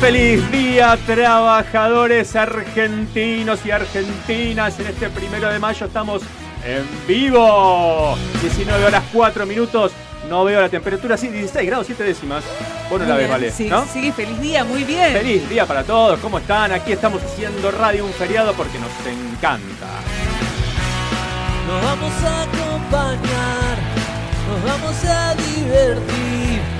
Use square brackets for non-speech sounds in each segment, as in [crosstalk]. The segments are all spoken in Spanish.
Feliz día, trabajadores argentinos y argentinas. En este primero de mayo estamos en vivo. 19 horas 4 minutos. No veo la temperatura, sí, 16 grados 7 décimas. Bueno, la vez, vale. Sí, ¿no? sí, feliz día, muy bien. Feliz día para todos. ¿Cómo están? Aquí estamos haciendo radio un feriado porque nos encanta. Nos vamos a acompañar, nos vamos a divertir.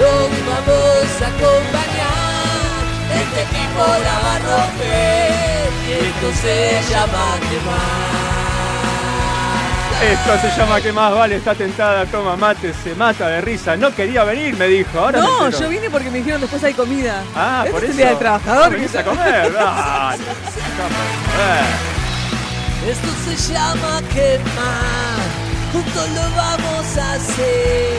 Los vamos a acompañar, este equipo la va a romper y esto se llama quemar. Esto se llama que más vale, está tentada, toma mate, se mata de risa. No quería venir, me dijo. Ahora me No, entero. yo vine porque me dijeron después hay comida. Ah, Este por es eso. el día del trabajador. ¿Venís a comer? Dale. Esto se llama quemar, juntos lo vamos a hacer,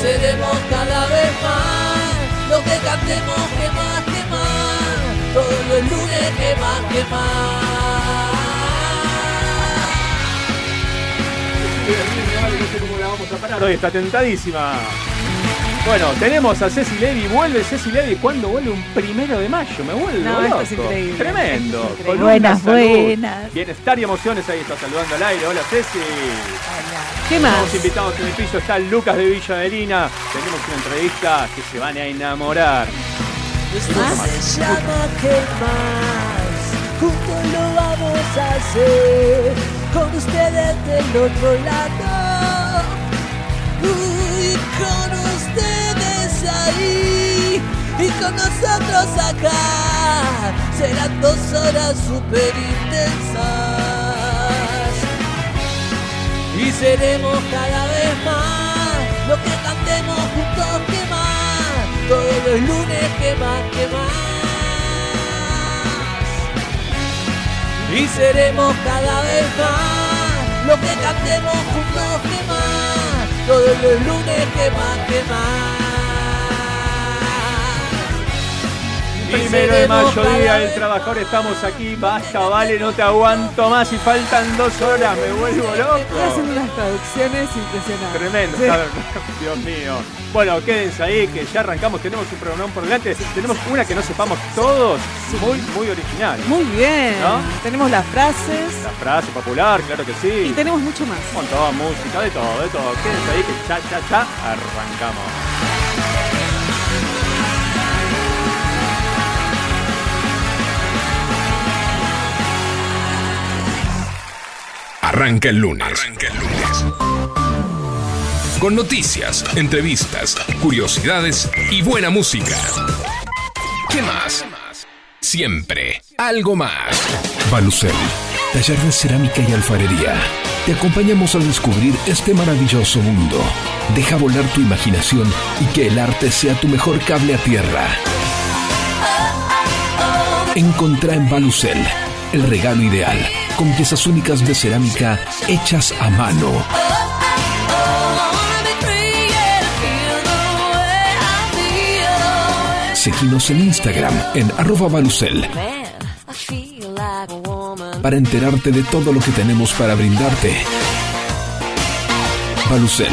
Seremos cada vez más lo que cantemos que más, que más. Todos los lunes que más, que más. Hoy, está tentadísima. Bueno, tenemos a Ceci Levy, vuelve Ceci Levy, ¿cuándo vuelve? Un primero de mayo, me vuelvo No, loco. esto es increíble. Tremendo. Es increíble. Buenas, salud, buenas. Bienestar y emociones, ahí está saludando al aire. Hola Ceci. ¿Qué más? Estamos invitados en el piso, está Lucas de Villa Adelina. Tenemos una entrevista que se van a enamorar. Esto se llama quemar, juntos lo vamos a hacer, con ustedes del otro lado, y con y con nosotros acá, serán dos horas super intensas, y seremos cada vez más, lo que cantemos juntos que más, todos los lunes que más, que más. Y seremos cada vez más, lo que cantemos juntos que más, todos los lunes que más, que más. Primero de mayo, día del trabajador, estamos aquí. Basta, vale, no te aguanto más y faltan dos horas, me vuelvo Estoy loco. haciendo unas traducciones impresionantes. Tremendo. Dios mío. Bueno, quédense ahí que ya arrancamos, tenemos un programa por delante. Tenemos una que no sepamos todos, muy, muy original. Muy bien. ¿No? Tenemos las frases La frase popular, claro que y sí. tenemos mucho más. Un montón, música, de todo, de todo. Quédense ahí que ya, ya, ya arrancamos. Arranca el lunes. Arranca el lunes. Con noticias, entrevistas, curiosidades y buena música. ¿Qué más? Siempre algo más. Balucel, taller de cerámica y alfarería. Te acompañamos a descubrir este maravilloso mundo. Deja volar tu imaginación y que el arte sea tu mejor cable a tierra. Encontrá en Balucel el regalo ideal, con piezas únicas de cerámica hechas a mano. Seguinos en Instagram en arroba balucel para enterarte de todo lo que tenemos para brindarte. Balucel,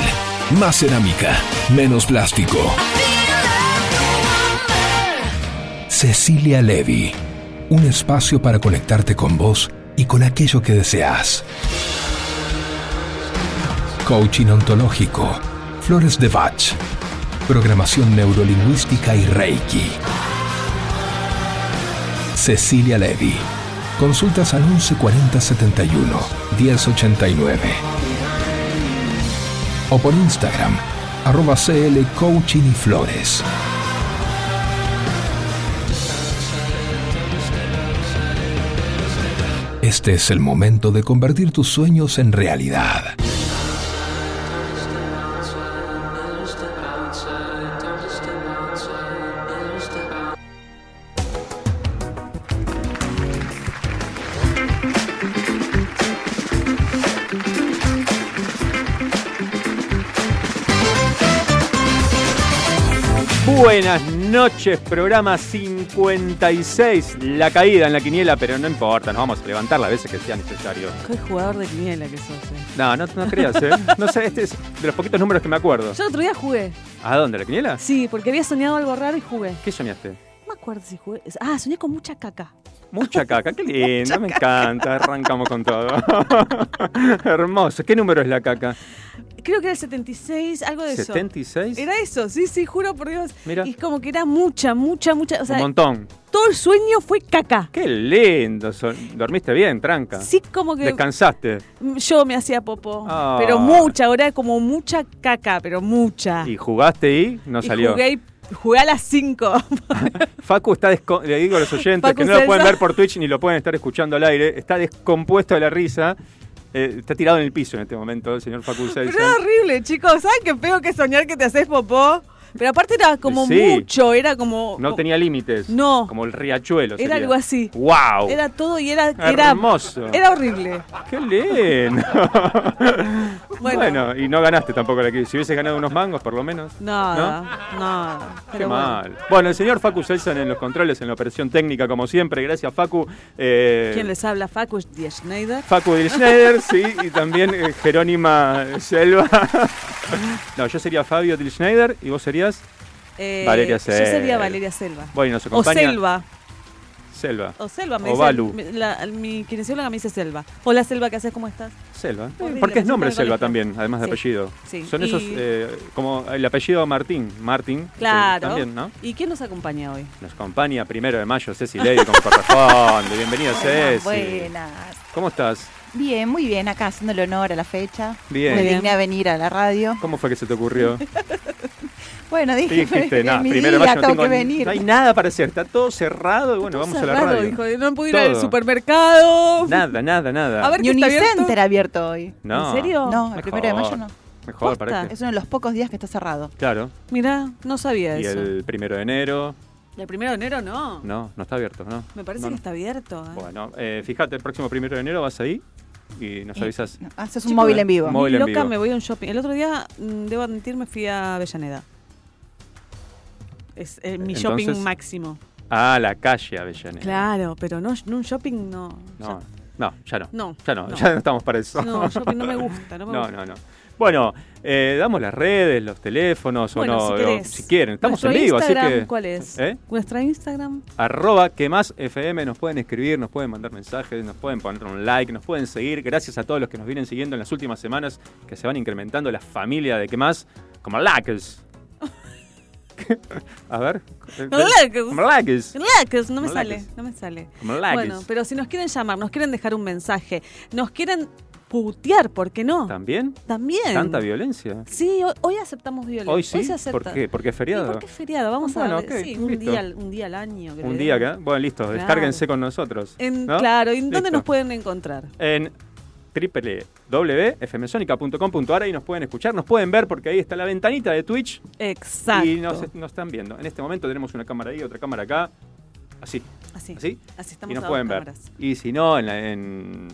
más cerámica, menos plástico. Cecilia Levy, un espacio para conectarte con vos y con aquello que deseas. Coaching ontológico, flores de Bach, programación neurolingüística y Reiki. Cecilia Levy. Consultas al 1140 71 1089. O por Instagram, arroba CL Coaching y Flores. Este es el momento de convertir tus sueños en realidad. Noches, programa 56. La caída en la quiniela, pero no importa, nos vamos a levantar las veces que sea necesario. Qué jugador de quiniela que sos. eh. No, no, no creas, ¿eh? No sé, este es de los poquitos números que me acuerdo. Yo el otro día jugué. ¿A dónde? ¿La quiniela? Sí, porque había soñado algo raro y jugué. ¿Qué soñaste? No me acuerdo si jugué. Ah, soñé con mucha caca. Mucha caca, qué lindo, me encanta. Arrancamos con todo. [laughs] Hermoso. ¿Qué número es la caca? Creo que era el 76, algo de eso. ¿76? Era eso, sí, sí, juro por Dios. Mira. Y es como que era mucha, mucha, mucha. O sea, Un montón. todo el sueño fue caca. Qué lindo. ¿Dormiste bien, tranca? Sí, como que ¿Descansaste? yo me hacía popo. Ah. Pero mucha, ahora como mucha caca, pero mucha. ¿Y jugaste y no Y salió? jugué, y- jugué a las 5. [laughs] Facu está le digo a los oyentes Facu que no lo pueden ver por Twitch ni lo pueden estar escuchando al aire, está descompuesto de la risa. Eh, está tirado en el piso en este momento el señor Facu Pero Celsa. era horrible, chicos. ¿Saben qué feo que soñar que te haces popó? Pero aparte era como Sí. mucho, era como. No tenía límites. No. Como el riachuelo. Era sería. algo así. ¡Wow! Era todo y era. Era, Hermoso. era horrible. ¡Qué lindo! [laughs] bueno. Bueno. y no ganaste tampoco la que. Si hubieses ganado unos mangos, por lo menos. Nada, nada. Qué Pero mal. Bueno. el señor Facu Selsan en los controles, en la operación técnica, como siempre. Gracias, Facu. Eh, ¿Quién les habla? Facu Die Schneider. Facu Del Schneider, [laughs] sí, y también eh, Jerónima Selva. [laughs] no, yo sería Fabio Del Schneider y vos serías. Eh, Valeria Yo sería Selva. Valeria Selva. Bueno, nos O acompaña. Selva. Selva. O Selva, me O dice. Balu. me- la- mi kinesióloga me dice Selva. Hola Selva, ¿qué haces? ¿Cómo estás? Selva. Horrible, Porque es nombre Selva también, además de Sí, apellido. sí. Son Y- esos, eh, como el apellido Martín. Martín. Claro. También, ¿no? ¿Y quién nos acompaña hoy? Nos acompaña primero de mayo Ceci Lady, como corresponde. Bienvenida, Ceci. Buenas. ¿Cómo estás? Bien, muy bien, acá haciéndole honor a la fecha. Bien. Me digné a venir a la radio. ¿Cómo fue que se te ocurrió? [laughs] Bueno, dije, Dijiste, [laughs] pero nada, mi primero día, tengo tengo que venir. No hay nada para hacer, está todo cerrado y bueno, Todo vamos a la cerrado, radio. dijo, no puedo ir al supermercado. Nada, nada, nada. A ver, Ni. Unicenter abierto hoy. No. ¿En serio? No, el Mejor. primero de mayo no. Mejor, Posta. ¿para qué? Es uno de los pocos días que está cerrado. Claro. Mirá, no sabía Y eso. el primero de enero, El primero de enero no. no, no está abierto, ¿no? Me parece No, que está abierto. ¿eh? Bueno, eh, fíjate, el próximo primero de enero vas ahí y nos Y- avisas. no, Haces un Chicos, móvil en vivo. móvil en loca vivo. me voy a un shopping. El otro día, mm, debo admitir, me fui a Avellaneda. Es eh, mi Entonces- shopping máximo. Ah, la calle Avellaneda. Claro, pero no, no un shopping no. No, no, ya no. No, Ya no, no. ya no estamos para eso. Ya- no, shopping no me gusta. No, me [laughs] No, gusta. no, no. Bueno, eh, damos las redes, los teléfonos Bueno, o no. si querés. si quieren, estamos Nuestro en vivo, así que. ¿Cuál es? ¿Eh? Nuestra Instagram. arroba que más FM, nos pueden escribir, nos pueden mandar mensajes, nos pueden poner un like, nos pueden seguir. Gracias a todos los que nos vienen siguiendo en las últimas semanas, que se van incrementando la familia de que más, como Lackers. [laughs] a ver. Lackers. Lackers, no me sale, no me sale. Bueno, pero si nos quieren llamar, nos quieren dejar un mensaje, nos quieren putear, ¿por qué no? ¿También? También. ¿Tanta violencia? Sí, hoy, hoy aceptamos violencia. Hoy sí. se acepta. ¿Por qué? Porque es Sí, feriado. porque es feriado, vamos Bueno, a ver. sí, un día, al- un día al año. creo. Un día acá. Bueno, listo. Claro. Descárguense con nosotros. En- ¿no? Claro, ¿y en dónde nos pueden encontrar? en www.fmsonica.com.ar ahí nos pueden escuchar, nos pueden ver porque ahí está la ventanita de Twitch Exacto. y nos, nos están viendo. En este momento tenemos una cámara ahí, otra cámara acá, así. Así. ¿Así? Así estamos y nos a pueden ver. cámaras. Y si no, en, la- en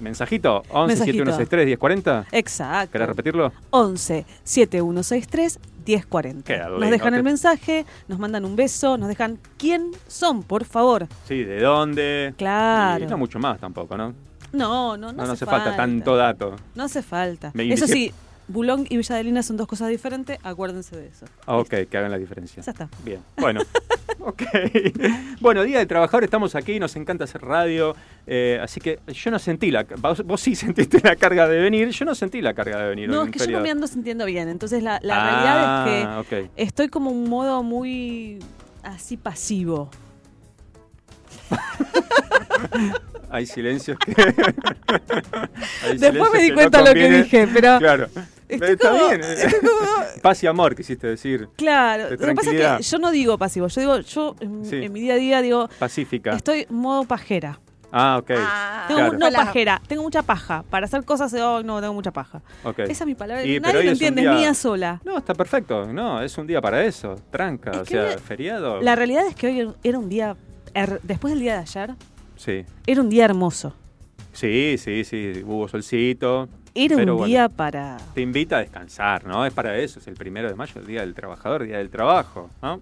mensajito, 11 Mensajito. 7163 1040. Exacto. ¿Querés repetirlo? 11 7163 1040. Qué Nos dejan te- el mensaje, nos mandan un beso, nos dejan quién son, por favor. Sí, de dónde. Claro. Y no mucho más tampoco, ¿no? No, no, no, No, no hace falta tanto dato. No hace falta. Me Eso sí, Bulón y Villa de Lina son dos cosas diferentes, acuérdense de eso. Ah, ok, que hagan la diferencia. Ya está. Bien, bueno. [laughs] ok. Bueno, Día del Trabajador, estamos aquí, nos encanta hacer radio. eh, así que yo no sentí la. Vos, vos sí [laughs] sentiste la carga de venir, yo no sentí la carga de venir. No, es que yo no me ando sintiendo bien. Entonces la, la Ah, realidad es que ok. estoy como un modo muy así pasivo. [laughs] Hay silencios que. [laughs] Hay Después silencios me di no cuenta lo que dije, pero Claro. Estoy Está como- bien. Paz y amor, quisiste decir. claro, De lo que pasa es que yo no digo pasivo, yo digo, yo en, Sí. en mi día a día digo, Pacífica. estoy modo pajera. Ah, ok. Ah, Tengo, Claro. No pajera, tengo mucha paja. Para hacer cosas, oh, no, tengo mucha paja. ok. Esa es mi palabra. Y, Nadie lo es entiende, día- es mía sola. No, está perfecto. No, es un día para eso. Tranca. Es o sea, feriado. La realidad es que hoy era un día, her- después del día de ayer, Sí. era un día hermoso. Sí, sí, sí. Hubo solcito. Era Pero un bueno. día para... Te invita a descansar, ¿no? Es para eso. Es el primero de mayo, el Día del Trabajador, Día del Trabajo, ¿no?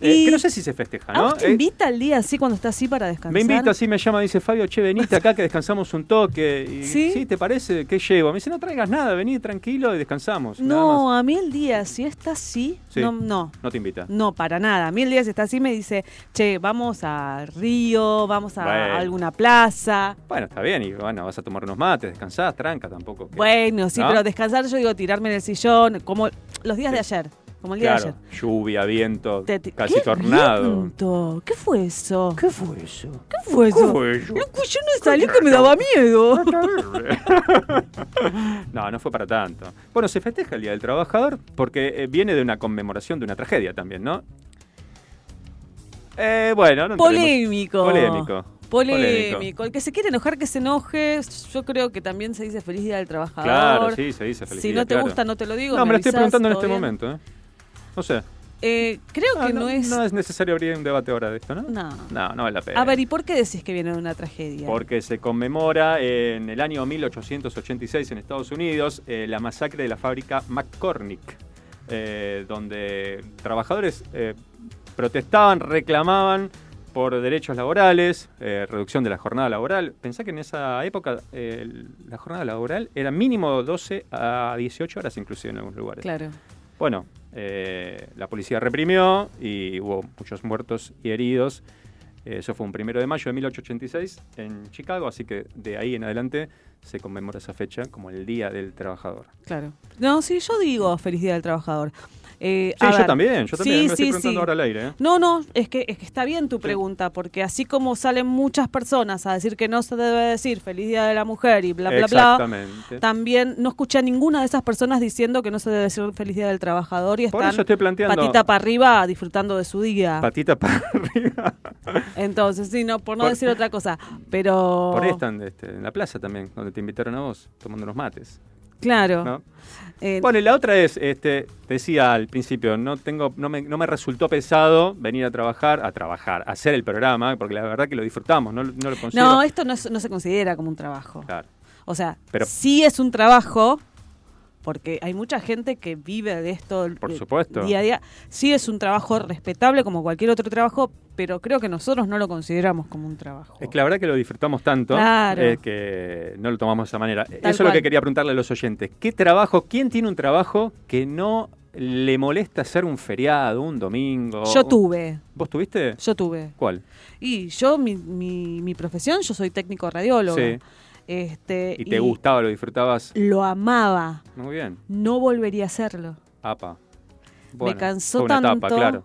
Eh, que no sé si se festeja, ¿A ¿no? te Eh, invita el día así cuando está así para descansar? me invita, así me llama, dice Fabio, che, venite acá que descansamos un toque. Y, ¿Sí? ¿te parece? ¿Qué llevo? Me dice, no traigas nada, vení tranquilo y descansamos. No, a mí el día, si está así, Sí. no, no, No te invita. no, para nada. A mí el día si está así me dice, che, vamos a Río, vamos a Bueno. alguna plaza. Bueno, está bien, y bueno, vas a tomar unos mates, descansás, tranca tampoco. Bueno, sí, ¿No? pero descansar yo digo tirarme en el sillón, como los días Sí. de ayer, como el día Claro, de ayer. lluvia, viento, Te- te- casi ¿Qué tornado. viento? ¿Qué fue eso? ¿Qué fue eso? ¿Qué fue eso? fue eso? Loco, yo no salí que me daba miedo. [laughs] no, no fue para tanto. Bueno, se festeja el Día del Trabajador porque eh, viene de una conmemoración de una tragedia también, ¿no? Eh, bueno, no Polémico. Polémico. Polémico. El que se quiere enojar, que se enoje. Yo creo que también se dice feliz día del trabajador. Claro, sí, se dice feliz Si día, no te claro. gusta, no te lo digo. No, me lo estoy preguntando en este bien. momento, ¿eh? No sé. Eh, creo que no, es. no es necesario abrir un debate ahora de esto, ¿no? No. No, no vale la pena. A ver, ¿y por qué decís que viene una tragedia? Porque se conmemora en el año 1886 en Estados Unidos eh, la masacre de la fábrica McCormick, eh, donde trabajadores protestaban, reclamaban por derechos laborales, reducción de la jornada laboral. Pensá que en esa época la jornada laboral era mínimo 12 a 18 horas inclusive en algunos lugares. Claro. Bueno, eh, la policía reprimió y hubo muchos muertos y heridos. Eh, Eso fue un primero de mayo de 1886 en Chicago, así que de ahí en adelante se conmemora esa fecha como el Día del Trabajador. Claro. No, sí, yo digo feliz día del trabajador. Eh, Sí, yo ver, también, yo también sí, me estoy sí, preguntando ahora al aire. ¿eh? No, no, es que, es que está bien tu pregunta, porque así como salen muchas personas a decir que no se debe decir feliz día de la mujer y bla, bla, bla, también no escuché a ninguna de esas personas diciendo que no se debe decir feliz día del trabajador y Por están eso estoy planteando patita para arriba disfrutando de su día. patita para arriba. Entonces, sí, no, por no Por- decir otra cosa, pero... Por ahí están este, en la plaza también, donde te invitaron a vos, tomando unos mates. Claro. ¿no? Eh, Bueno, y la otra es, este, decía al principio, no tengo, no me, no me resultó pesado venir a trabajar, a trabajar, a hacer el programa, porque la verdad que lo disfrutamos, no, no lo considero. no, esto no, es- no se considera como un trabajo. Claro. O sea, Pero- sí es un trabajo, porque hay mucha gente que vive de esto Por eh, supuesto. día a día. Sí es un trabajo respetable como cualquier otro trabajo, pero creo que nosotros no lo consideramos como un trabajo. Es que la verdad que lo disfrutamos tanto Claro. eh, que no lo tomamos de esa manera. Eso es lo que quería preguntarle a los oyentes. ¿Qué trabajo, quién tiene un trabajo que no le molesta hacer un feriado, un domingo? Yo tuve, ¿Vos tuviste? yo tuve. ¿Cuál? Y yo, mi, mi, mi profesión, yo soy técnico radiólogo. Sí. Este, ¿Y te gustaba, lo disfrutabas? Lo amaba. Muy bien. No volvería a hacerlo. Apa. Bueno, cansó etapa, tanto, claro.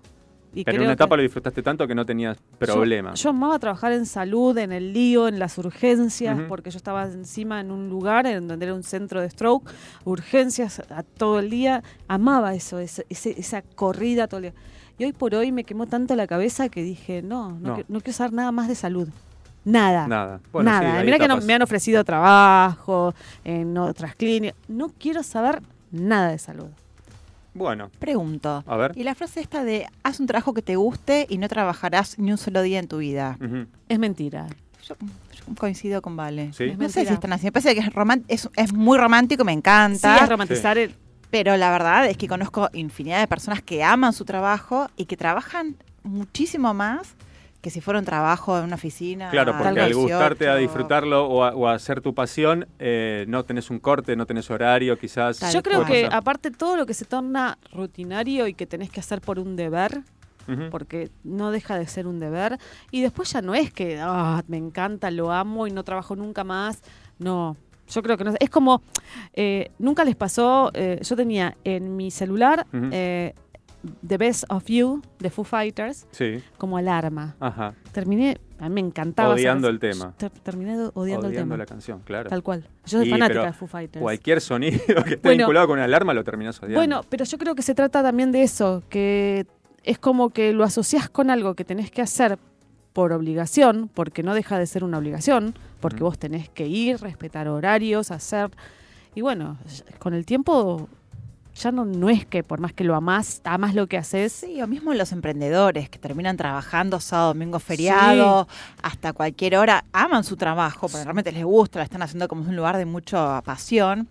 Y Pero en una etapa lo disfrutaste tanto que no tenías problema. Yo, yo amaba trabajar en salud, en el lío, en las urgencias, porque yo estaba encima en un lugar en donde era un centro de stroke, urgencias a todo el día. Amaba eso, ese- esa corrida todo el día. Y hoy por hoy me quemó tanto la cabeza que dije, no, no, No. qui- no quiero saber nada más de salud. Nada. Nada. Bueno, nada. Mira que no- me han ofrecido trabajo en otras clínicas. No quiero saber nada de salud. Bueno, Pregunto. a ver. Y la frase esta de haz un trabajo que te guste y no trabajarás ni un solo día en tu vida. Es mentira. Yo, yo coincido con Vale. Sí. No sé si es tan así. Me parece que es, es, es muy romántico, me encanta. Sí, es romantizar el... Pero la verdad es que conozco infinidad de personas que aman su trabajo y que trabajan muchísimo más que si fuera un trabajo en una oficina. Claro, porque al gustarte a 18. disfrutarlo o a, o a hacer tu pasión, eh, no tenés un corte, no tenés horario, quizás. Tal Yo creo que pasar. aparte todo lo que se torna rutinario y que tenés que hacer por un deber, porque no deja de ser un deber, y después ya no es que "Ah, me encanta, lo amo y no trabajo nunca más. No, yo creo que no. Es como, eh, nunca les pasó, eh, yo tenía en mi celular eh, The Best of You de Foo Fighters Sí, como alarma. ajá. Terminé, a mí me encantaba. Odiando el tema. ter- terminé odiando, Odiando el tema. la canción, claro. Tal cual. Yo soy Y, fanática de Foo Fighters. Cualquier sonido que esté Bueno. vinculado con una alarma lo terminás odiando. Bueno, pero yo creo que se trata también de eso, que es como que lo asocias con algo que tenés que hacer por obligación, porque no deja de ser una obligación, porque vos tenés que ir, respetar horarios, hacer... Y bueno, con el tiempo ya no, no es que por más que lo amás, amás lo que haces. Sí, o mismo los emprendedores que terminan trabajando sábado, domingo, feriado, hasta cualquier hora, aman su trabajo, porque realmente les gusta, lo están haciendo como un lugar de mucha pasión.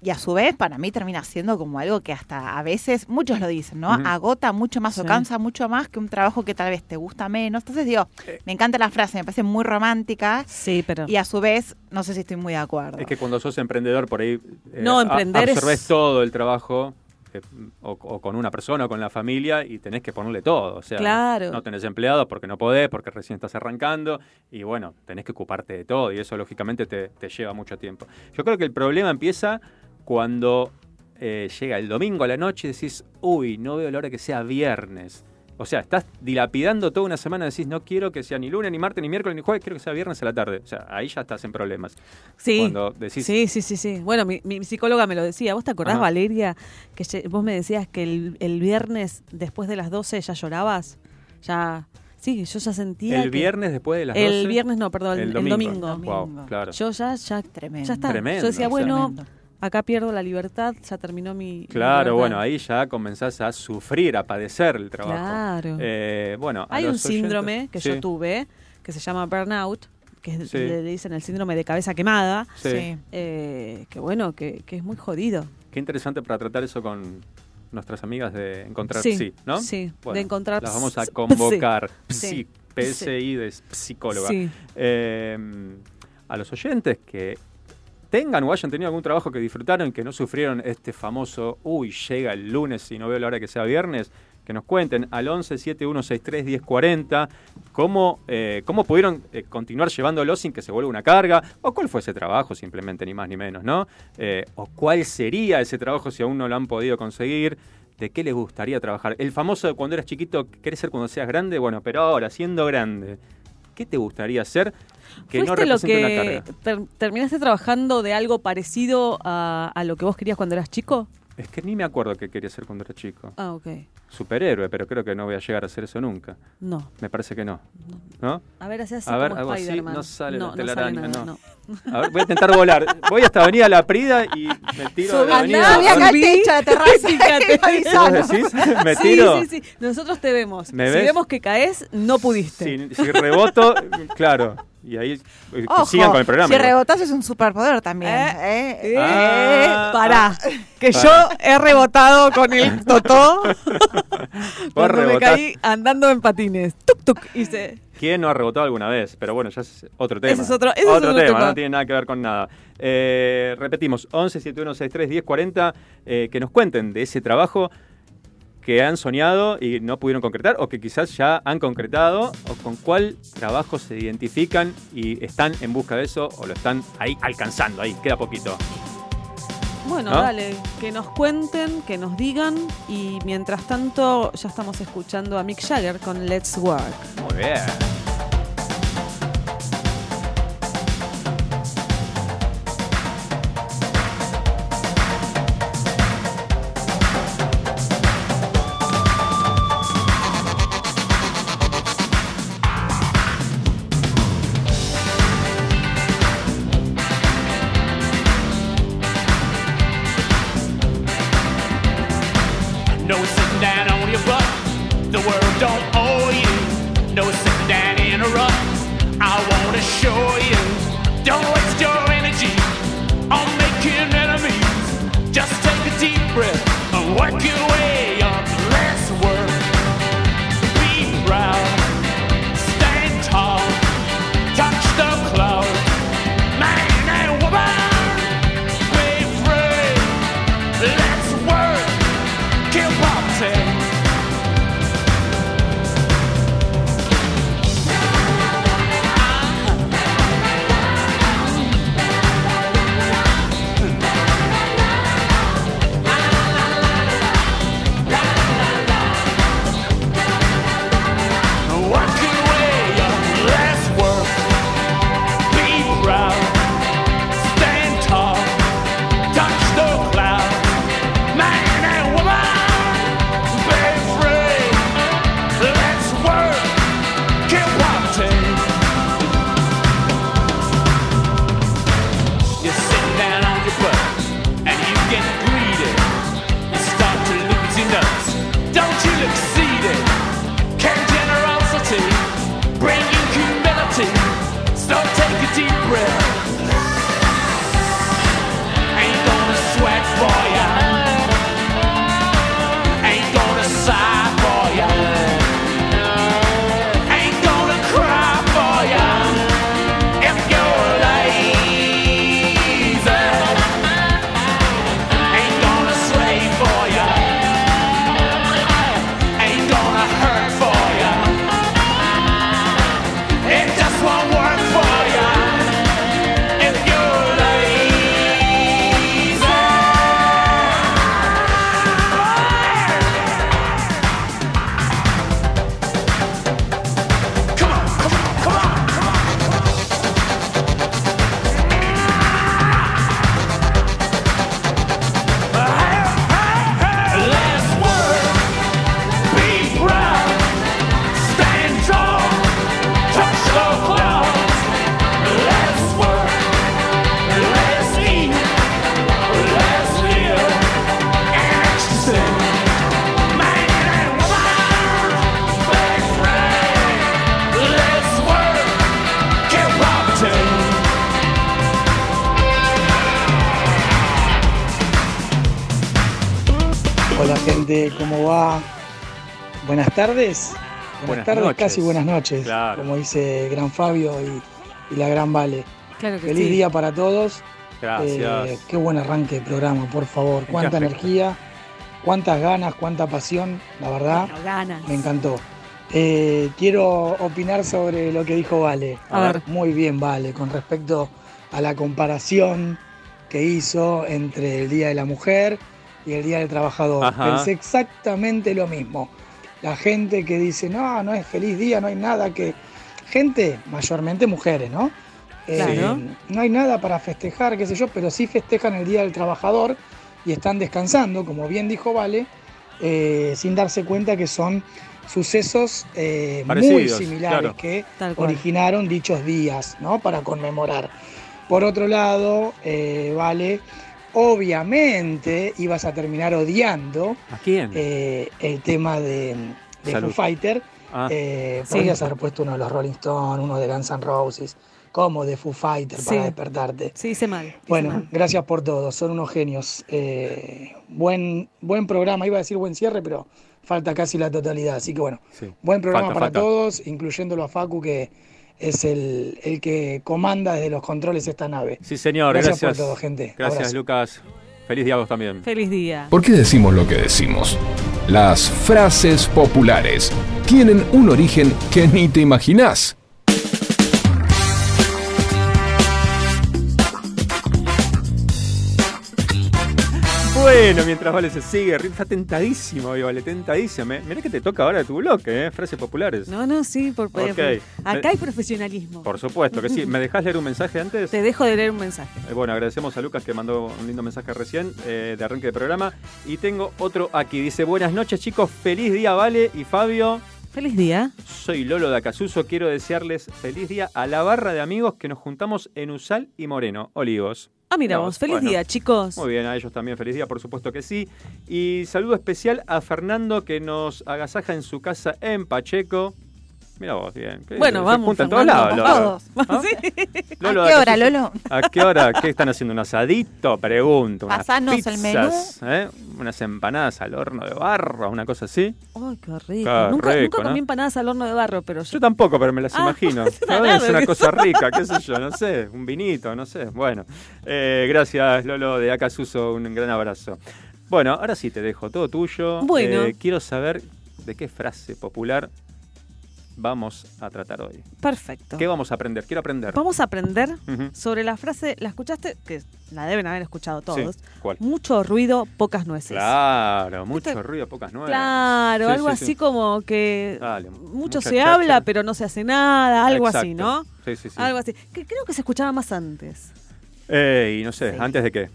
Y a su vez, para mí termina siendo como algo que hasta a veces, muchos lo dicen, ¿no? Agota mucho más o Sí. cansa mucho más que un trabajo que tal vez te gusta menos. Entonces digo, Eh. me encanta la frase, me parece muy romántica Sí, pero... y a su vez, no sé si estoy muy de acuerdo. Es que cuando sos emprendedor, por ahí. eh, No, a- emprender es- absorbés todo el trabajo. eh, o, o con una persona o con la familia y tenés que ponerle todo. O sea, Claro. no tenés empleados porque no podés, porque recién estás arrancando y bueno, tenés que ocuparte de todo y eso lógicamente te, te lleva mucho tiempo. Yo creo que el problema empieza cuando eh, llega el domingo a la noche y decís, uy, no veo la hora que sea viernes. O sea, estás dilapidando toda una semana y decís, no quiero que sea ni lunes, ni martes, ni miércoles, ni jueves, quiero que sea viernes a la tarde. O sea, ahí ya estás en problemas. Sí. Cuando decís, Sí, sí, sí, sí. Bueno, mi, mi psicóloga me lo decía. ¿Vos te acordás, Ajá. Valeria, que vos me decías que el, el viernes después de las 12 ya llorabas? Ya... Sí, yo ya sentía el que- viernes después de las 12. El viernes no, perdón, el, el domingo. Wow, claro. Yo ya, ya, Tremendo. ya está. Tremendo, Yo decía, bueno, Tremendo. Acá pierdo la libertad, ya terminó mi... Claro, bueno, ahí ya comenzás a sufrir, a padecer el trabajo. Claro. Eh, bueno, Hay un oyentes- síndrome que Sí, yo tuve, que se llama burnout, que Sí. le, dicen el síndrome de cabeza quemada, sí. Eh, que bueno, que, que es muy jodido. Qué interesante para tratar eso con nuestras amigas de Encontrar Sí, ¿no? sí, Bueno, de Encontrar Las vamos a [laughs] convocar. Psi, PSI de psicóloga. Sí. Eh, a los oyentes que tengan o hayan tenido algún trabajo que disfrutaron, que no sufrieron este famoso, uy, llega el lunes y no veo la hora que sea viernes, que nos cuenten al 11 7163 1040 cómo, eh, cómo pudieron eh, continuar llevándolo sin que se vuelva una carga, o cuál fue ese trabajo, simplemente, ni más ni menos, ¿no? Eh, o cuál sería ese trabajo si aún no lo han podido conseguir. ¿De qué les gustaría trabajar? El famoso de cuando eras chiquito, ¿querés ser cuando seas grande? Bueno, pero ahora, siendo grande, ¿qué te gustaría hacer que no ¿Fuiste lo una que ter- terminaste trabajando de algo parecido a, a lo que vos querías cuando eras chico? Es que ni me acuerdo qué quería ser cuando era chico. Ah, ok. Superhéroe, pero creo que no voy a llegar a hacer eso nunca. No. Me parece que no. ¿No? A ver, hace así A ver, como así, no sale la no, telaraña, sale nada, no. no. A ver, voy a intentar volar. Voy hasta Avenida La Prida y me tiro de la avenida. Andá, ve acá la terraza. [laughs] Fíjate. [laughs] ¿Vos decís? [laughs] ¿Me Sí, tiro? sí, sí. Nosotros te vemos. ¿Me si ves? vemos que caes, no pudiste. Si, si reboto, claro. Y ahí eh, que Ojo, sigan con el programa. si igual. rebotás es un superpoder también. Eh, ¿eh? Eh, Ah. pará, que Pará. yo he rebotado con el totó [laughs] cuando me caí andando en patines. Tuk, tuk, hice. ¿Quién no ha rebotado alguna vez? Pero bueno, ya es otro tema. Ese es otro- ese es otro tema, tema. no tiene nada que ver con nada. Eh, repetimos, 11 7163 1040, eh, que nos cuenten de ese trabajo que han soñado y no pudieron concretar, o que quizás ya han concretado, o con cuál trabajo se identifican y están en busca de eso, o lo están ahí alcanzando, ahí, queda poquito. Bueno, ¿No? dale, que nos cuenten, que nos digan y mientras tanto ya estamos escuchando a Mick Jagger con Let's Work. Muy bien. Tardes. Buenas, Buenas tardes, noches. casi buenas noches. Claro. Como dice Gran Fabio y, y la Gran Vale. Claro que Feliz sí. día para todos. Gracias. Eh, qué buen arranque de programa, por favor. Cuánta energía, cuántas ganas, cuánta pasión, la verdad. Bueno, ganas. Me encantó. Eh, quiero opinar sobre lo que dijo Vale. A ver. Muy bien, Vale, con respecto a la comparación que hizo entre el Día de la Mujer y el Día del Trabajador. Ajá. Pensé exactamente lo mismo. La gente que dice, no, no es feliz día, no hay nada que... Gente, mayormente mujeres, ¿no? Eh, Claro. no hay nada para festejar, qué sé yo, pero sí festejan el Día del Trabajador y están descansando, como bien dijo Vale, eh, sin darse cuenta que son sucesos eh, muy similares claro. que originaron dichos días, ¿no? Para conmemorar. Por otro lado, eh, Vale, obviamente ibas a terminar odiando ¿A quién? eh, el tema de, de. Foo Fighter. Ah. Eh, Sí. Podrías haber puesto uno de los Rolling Stones, uno de Guns N' Roses, como de Foo Fighter Sí. para despertarte. Sí, hice mal. hice Bueno, mal. gracias por todo, son unos genios. Eh, buen, buen programa, iba a decir buen cierre, pero falta casi la totalidad. Así que bueno, Sí. buen programa Falta, para falta. todos, incluyéndolo a Facu, que es el, el que comanda desde los controles esta nave. Sí, señor, Gracias gracias. por todo, gente. Gracias, Abrazo. Lucas. Feliz día a vos también. Feliz día. ¿Por qué decimos lo que decimos? Las frases populares tienen un origen que ni te imaginás. Bueno, mientras Vale se sigue, está tentadísimo hoy, Vale, tentadísimo. Me- Mirá que te toca ahora tu bloque, ¿eh? Frases populares. No, no, sí, por, Ok. acá hay profesionalismo. Por supuesto que sí. [laughs] ¿Me dejás leer un mensaje antes? Te dejo de leer un mensaje. Eh, Bueno, agradecemos a Lucas que mandó un lindo mensaje recién eh, de arranque de programa. Y tengo otro aquí. Dice, buenas noches chicos, feliz día Vale y Fabio. Feliz día. Soy Lolo de Acasuso, quiero desearles feliz día a la barra de amigos que nos juntamos en Usal y Moreno, Olivos. Ah, mira vos, feliz bueno. día, chicos. Muy bien, a ellos también feliz día, por supuesto que sí. Y saludo especial a Fernando que nos agasaja en su casa en Pacheco. Mira vos, bien. ¿Qué- Bueno, se vamos, juntan en todos lados, Lolo. Todos. Sí. [laughs] Lolo, ¿A qué acá hora, Lolo? ¿A qué hora? ¿Qué están haciendo? ¿Un asadito? Pregunto. unas Pasanos el pizzas, ¿eh? Unas empanadas al horno de barro, una cosa así. Ay, qué rico. Qué nunca, rico, nunca comí empanadas al horno de barro, pero yo. Yo tampoco, pero me las Ah, [laughs] imagino. es una cosa rica, qué sé yo, no sé. Un vinito, no sé. Bueno, eh, gracias Lolo de Acasuso, un gran abrazo. Bueno, ahora sí te dejo todo tuyo. Bueno. Eh, quiero saber de qué frase popular vamos a tratar hoy. Perfecto. ¿Qué vamos a aprender? Quiero aprender. Vamos a aprender sobre la frase, ¿la escuchaste? Que la deben haber escuchado todos. Sí, ¿Cuál? Mucho ruido, pocas nueces. Claro, mucho Esto- ruido, pocas nuevas. Claro, Sí, algo sí, así sí. como que Dale, mucho se habla, pero no se hace nada, algo así. ¿no? Sí, sí, sí. Algo así. Que creo que se escuchaba más antes. Eh, y no sé. ¿antes de qué?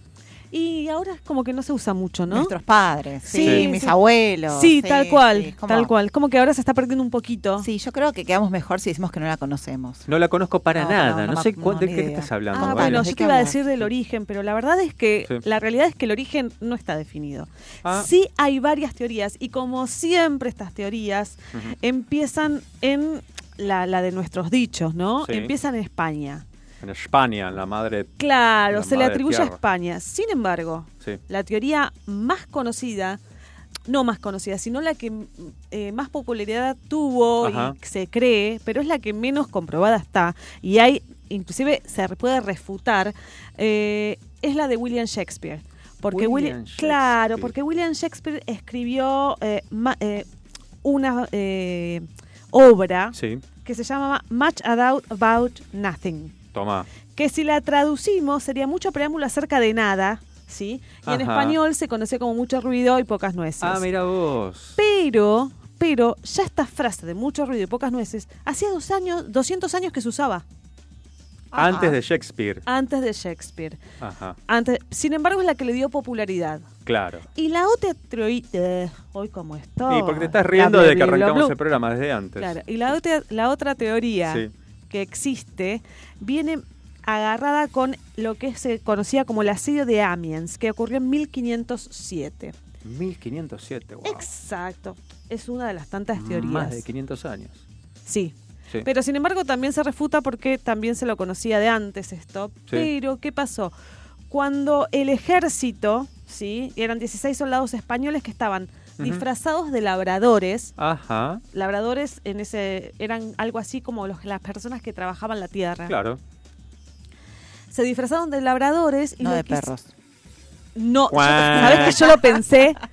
Y ahora es como que no se usa mucho, ¿no? Nuestros padres, sí, Sí, mis sí. abuelos. Sí, tal cual, sí, como- tal cual. Como que ahora se está perdiendo un poquito. Sí, yo creo que quedamos mejor si decimos que no la conocemos. No la conozco para No, nada, no, no, no sé cuál- no, de qué idea. estás hablando. Ah, Bueno, bueno, ¿de yo te iba a decir del origen, pero la verdad es que Sí. la realidad es que el origen no está definido. Ah. Sí hay varias teorías y como siempre estas teorías empiezan en la, la de nuestros dichos, ¿no? Sí. Empiezan en España. En España, en la madre. Claro, La se le atribuye a. España. Sin embargo, Sí. la teoría más conocida, no más conocida, sino la que eh, más popularidad tuvo Ajá. y se cree, pero es la que menos comprobada está, y hay, inclusive se puede refutar, eh, es la de William Shakespeare. Porque William William, claro, porque William Shakespeare escribió eh, ma- una obra Sí, que se llama Much Ado About Nothing toma. que si la traducimos sería mucho preámbulo acerca de nada, ¿sí? Y en español se conoce como mucho ruido y pocas nueces. Ah, mira vos. Pero, pero ya esta frase de mucho ruido y pocas nueces, hacía dos años, 200 años que se usaba, Antes de Shakespeare. antes de Shakespeare. Ajá, Antes, sin embargo, es la que le dio popularidad. claro. Y la otra teoría, hoy como estoy. Y porque te estás riendo de que arrancamos el programa desde antes. Claro, y la otra, la otra teoría Sí. Que existe viene agarrada con lo que se conocía como el asedio de Amiens, que ocurrió en 1507. 1507, wow. Exacto. Es una de las tantas teorías. Más de 500 años. Sí. Sí. Pero sin embargo también se refuta porque también se lo conocía de antes esto. Sí. Pero, ¿qué pasó? Cuando el ejército, ¿sí? Eran 16 soldados españoles que estaban Disfrazados de labradores. Ajá, Labradores en ese eran algo así como los- las personas que trabajaban la tierra. claro. Se disfrazaron de labradores y No de perros. No, yo-. ¿sabes que yo lo pensé? [laughs]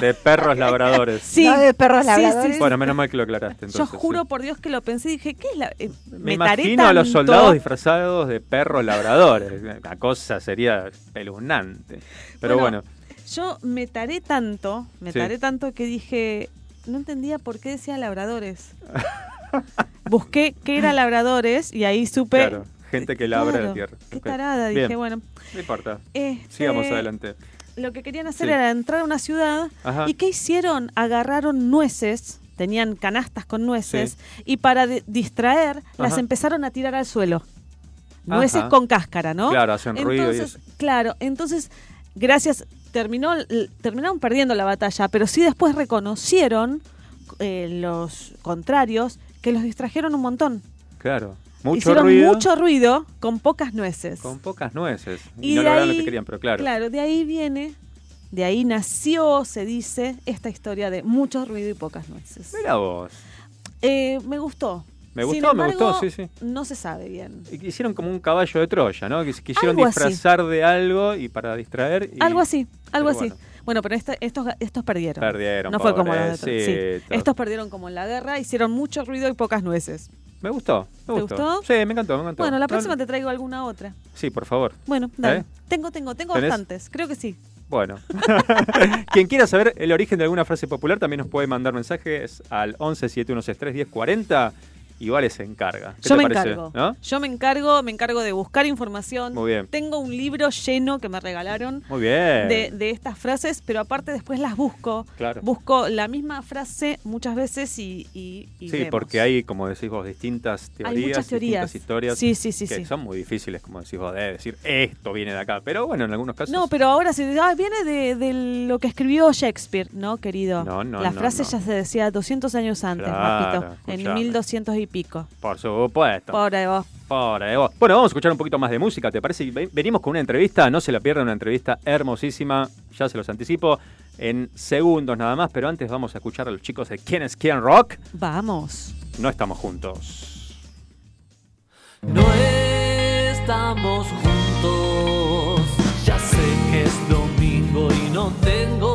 De perros labradores. Sí. No de perros Sí, sí, labradores. sí. Bueno, menos mal que lo aclaraste Yo entonces. juro sí. por Dios que lo pensé y dije, ¿qué es la...? eh, Me taré imagino a los soldados disfrazados de perros labradores. La cosa sería espeluznante. Pero Bueno, bueno, Yo me taré tanto, me Sí. taré tanto que dije, no entendía por qué decía labradores. [laughs] Busqué qué era labradores y ahí supe... claro, gente que labra Claro, la tierra. Qué Ok. tarada, Bien, dije, bueno. No importa. este, Sigamos adelante. Lo que querían hacer Sí. era entrar a una ciudad Ajá. ¿Y qué hicieron? Agarraron nueces, tenían canastas con nueces, y para distraer las empezaron a tirar al suelo. Nueces Ajá. con cáscara, ¿no? Claro, hacen ruido y eso. Claro, entonces, gracias, terminó, terminaron perdiendo la batalla, pero sí después reconocieron eh, los contrarios que los distrajeron un montón. Claro. Mucho Hicieron ruido. mucho ruido con pocas nueces. Con pocas nueces. Y, Y no lograron lo ahí- que querían, pero claro. Claro, de ahí viene, de ahí nació, se dice, esta historia de mucho ruido y pocas nueces. Mira vos. Eh, me gustó. Me Sin gustó, me gustó, sí, sí. No se sabe bien. Hicieron como un caballo de Troya, ¿no? Que quisieron Algo así. disfrazar de algo y para distraer. y Algo así, algo así. bueno. Bueno, pero estos, estos perdieron. Perdieron, No fue como los de. Sí. Estos perdieron como en la guerra, hicieron mucho ruido y pocas nueces. Me gustó, me ¿Te gustó. gustó? Sí, me encantó, me encantó. Bueno, la próxima no- te traigo alguna otra. Sí, por favor. Bueno, dale. ¿Eh? Tengo, tengo, tengo ¿Tenés? bastantes. Creo que sí. Bueno. [laughs] Quien quiera saber el origen de alguna frase popular también nos puede mandar mensajes al 11 7163 1040 y Vale se encarga. ¿Qué Yo te me parece? encargo. ¿No? Yo me encargo, me encargo de buscar información. Muy bien. Tengo un libro lleno que me regalaron Muy bien. de, de estas frases, pero aparte después las busco. Claro. Busco la misma frase muchas veces y, y, y Sí, vemos. porque hay, como decís vos, distintas teorías, muchas teorías. distintas historias Sí, sí, sí, que sí. son muy difíciles, como decís vos, de decir esto viene de acá. Pero bueno, en algunos casos. No, pero ahora se dice, ah, viene de, de lo que escribió Shakespeare, ¿no, querido? No, no, La no, frase no. ya se decía 200 años antes, Claro, papito. En escuchame. 1200 y pico. Por supuesto. Pobre vos. Pobre vos. Bueno, vamos a escuchar un poquito más de música, ¿te parece? Ven- Venimos con una entrevista, no se la pierdan, una entrevista hermosísima, ya se los anticipo, en segundos nada más, pero antes vamos a escuchar a los chicos de ¿Quién es quién rock? Vamos. No estamos juntos. No estamos juntos. Ya sé que es domingo y no tengo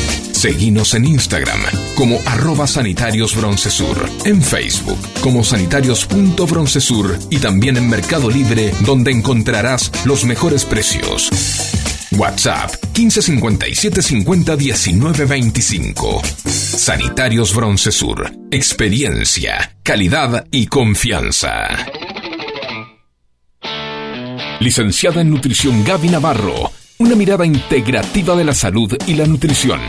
Seguinos en Instagram como arroba sanitarios broncesur, en Facebook como sanitarios.broncesur y también en Mercado Libre donde encontrarás los mejores precios. WhatsApp 1557 50 19 25. Sanitarios Broncesur. Experiencia, calidad y confianza. Licenciada en Nutrición Gaby Navarro. Una mirada integrativa de la salud y la nutrición.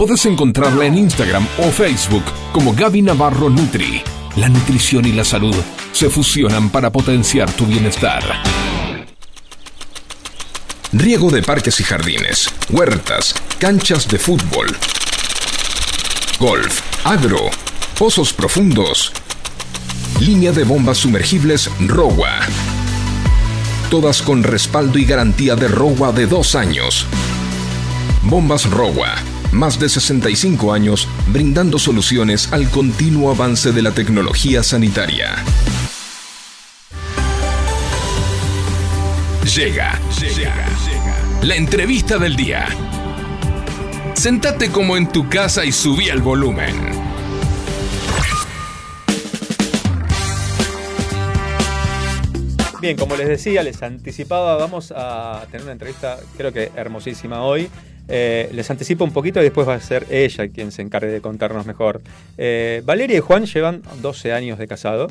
Puedes encontrarla en Instagram o Facebook como Gaby Navarro Nutri. La nutrición y la salud se fusionan para potenciar tu bienestar. Riego de parques y jardines, huertas, canchas de fútbol, golf, agro, pozos profundos, línea de bombas sumergibles ROWA. Todas con respaldo y garantía de ROWA de dos años. Bombas ROWA, más de 65 años brindando soluciones al continuo avance de la tecnología sanitaria. Llega, llega, la entrevista del día. Sentate como en tu casa y subí el volumen. Bien, como les decía, les anticipaba, vamos a tener una entrevista, creo que hermosísima hoy. Eh, les anticipo un poquito y después va a ser ella quien se encargue de contarnos mejor. Eh, Valeria y Juan llevan 12 años de casado.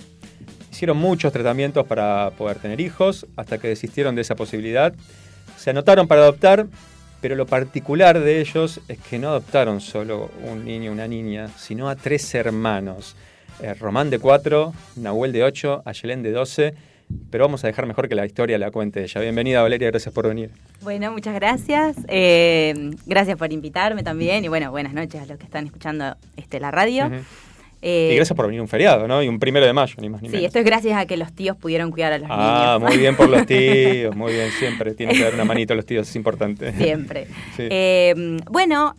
Hicieron muchos tratamientos para poder tener hijos hasta que desistieron de esa posibilidad. Se anotaron para adoptar, pero lo particular de ellos es que no adoptaron solo un niño o una niña, sino a tres hermanos. Eh, Román de 4, Nahuel de 8, Ayelén de 12. Pero vamos a dejar mejor que la historia la cuente ella. Bienvenida Valeria, gracias por venir. Bueno, muchas gracias. Eh, gracias por invitarme también. Y bueno, buenas noches a los que están escuchando este, la radio. Eh, Y gracias por venir un feriado, ¿no? Y un primero de mayo, ni más ni Sí, menos. esto es gracias a que los tíos pudieron cuidar a los Ah, niños. muy bien por los tíos, [laughs] muy bien, siempre. Tiene que dar una manito a los tíos, es importante. Siempre. [laughs] Sí. Eh, bueno,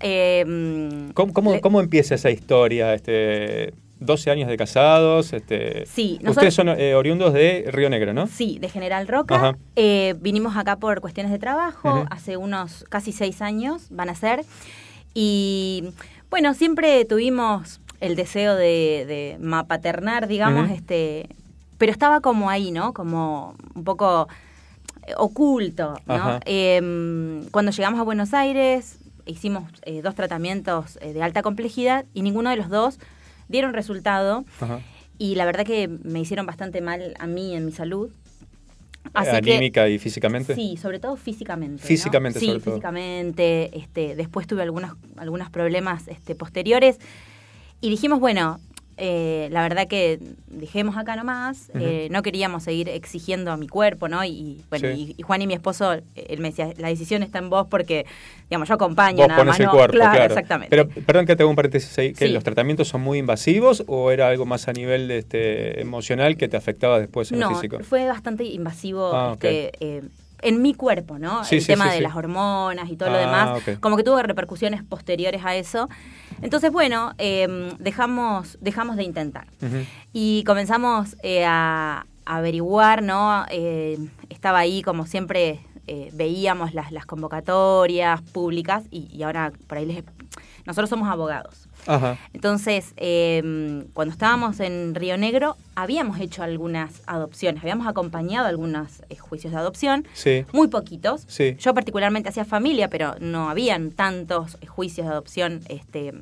¿Cómo, cómo, le- cómo empieza esa historia? Este, 12 años de casados. Este, Sí, Ustedes son eh, oriundos de Río Negro, ¿no? Sí, de General Roca. Eh, vinimos acá por cuestiones de trabajo, hace unos casi seis años van a ser. Y bueno, siempre tuvimos el deseo de, de ma- paternar, digamos, este, pero estaba como ahí, ¿no? Como un poco oculto, ¿no? Em, cuando llegamos a Buenos Aires, hicimos eh, dos tratamientos de alta complejidad y ninguno de los dos dieron resultado. Ajá. Y la verdad que me hicieron bastante mal a mí en mi salud. Así que- Anímica y físicamente. Sí, sobre todo físicamente. ¿no? Físicamente, sí, sobre todo. físicamente. Este, después tuve algunos, algunos problemas este, posteriores. Y dijimos, bueno, eh, la verdad que dejemos acá nomás. Eh, no queríamos seguir exigiendo a mi cuerpo, ¿no? Y, bueno, Sí. y, y Juan y mi esposo, eh, él me decía, la decisión está en vos porque, digamos, yo acompaño Vos nada más. el no- cuerpo, claro. exactamente. Pero, perdón que te hago un paréntesis ahí, que Sí. los tratamientos son muy invasivos o era algo más a nivel de, este, emocional que te afectaba después en no, lo físico? fue bastante invasivo Ah, este, eh, en mi cuerpo, ¿no? Sí, el sí, tema sí, de las hormonas y todo lo Ah, demás, como que tuvo repercusiones posteriores a eso. Entonces, bueno, eh, dejamos, dejamos de intentar. Y comenzamos eh, a, a averiguar, ¿no? Eh, estaba ahí, como siempre, eh, veíamos las, las convocatorias públicas y, y ahora por ahí les... Nosotros somos abogados. Ajá. Entonces, eh, cuando estábamos en Río Negro, habíamos hecho algunas adopciones, habíamos acompañado algunos eh, juicios de adopción, Sí. muy poquitos. Sí. Yo particularmente hacía familia, pero no habían tantos eh, juicios de adopción este,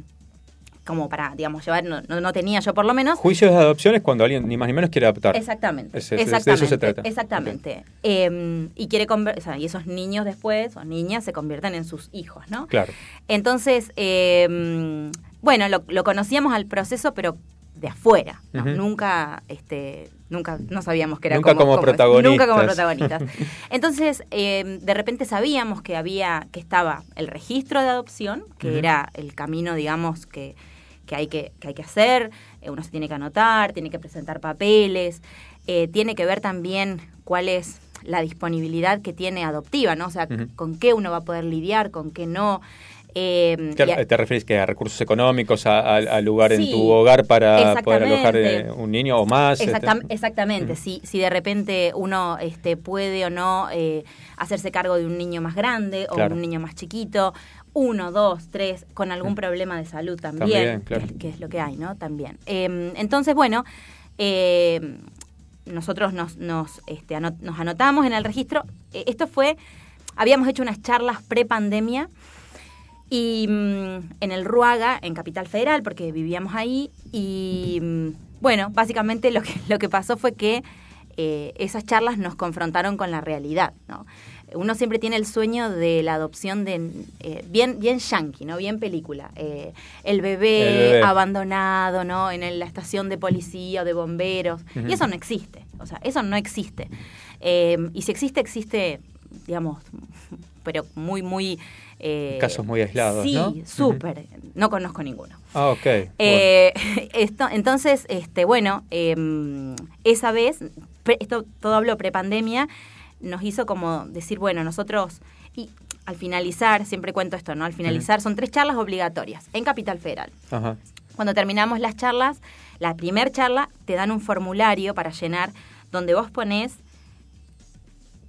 como para, digamos, llevar, no, no, tenía yo por lo menos. Juicios de adopción es cuando alguien ni más ni menos quiere adoptar. Exactamente. Es- es- de eso se trata. Exactamente. Eh, y quiere o sea, y esos niños después, o niñas, se convierten en sus hijos, ¿no? Claro. Entonces, eh, bueno, lo, lo conocíamos al proceso, pero de afuera. ¿no? Nunca, este, nunca, no sabíamos que era Nunca como protagonistas. Nunca como protagonistas. [laughs] Entonces, eh, de repente sabíamos que había, que estaba el registro de adopción, que era el camino, digamos, que, que hay que, que hay que hacer. Eh, uno se tiene que anotar, tiene que presentar papeles, eh, tiene que ver también cuál es la disponibilidad que tiene adoptiva, ¿no? O sea, con qué uno va a poder lidiar, con qué no. Eh, ¿Qué- y a- ¿Te refieres que a recursos económicos, a- a- al lugar en Sí, tu hogar para poder alojar eh, un niño o más? este? Exactam- exactamente, si, si de repente uno este, puede o no eh, hacerse cargo de un niño más grande o un niño más chiquito, uno, dos, tres, con algún problema de salud también, También, claro. que, es- que es lo que hay, ¿no? También. Eh, entonces, bueno, eh, nosotros nos, nos, este, nos anotamos en el registro. Eh, esto fue, habíamos hecho unas charlas pre-pandemia y mm, en el Ruaga, en Capital Federal, porque vivíamos ahí. Y mm, bueno, básicamente lo que, [laughs] lo que pasó fue que eh, esas charlas nos confrontaron con la realidad, ¿no? Uno siempre tiene el sueño de la adopción de eh, bien bien yankee, ¿no? Bien película. Eh, el, bebé El bebé. abandonado, ¿no? En el- la estación de policía o de bomberos. Y eso no existe. O sea, eso no existe. Eh, y si existe, existe, digamos, [laughs] pero muy, muy... eh, Casos muy aislados, sí, ¿no? súper. No conozco ninguno. Ah, ok. Eh, [laughs] esto, entonces, este, bueno, em, esa vez, esto todo hablo prepandemia, nos hizo como decir, bueno, nosotros, y al finalizar, siempre cuento esto, ¿no? Al finalizar, son tres charlas obligatorias en Capital Federal. Ajá. Cuando terminamos las charlas, la primer charla te dan un formulario para llenar donde vos ponés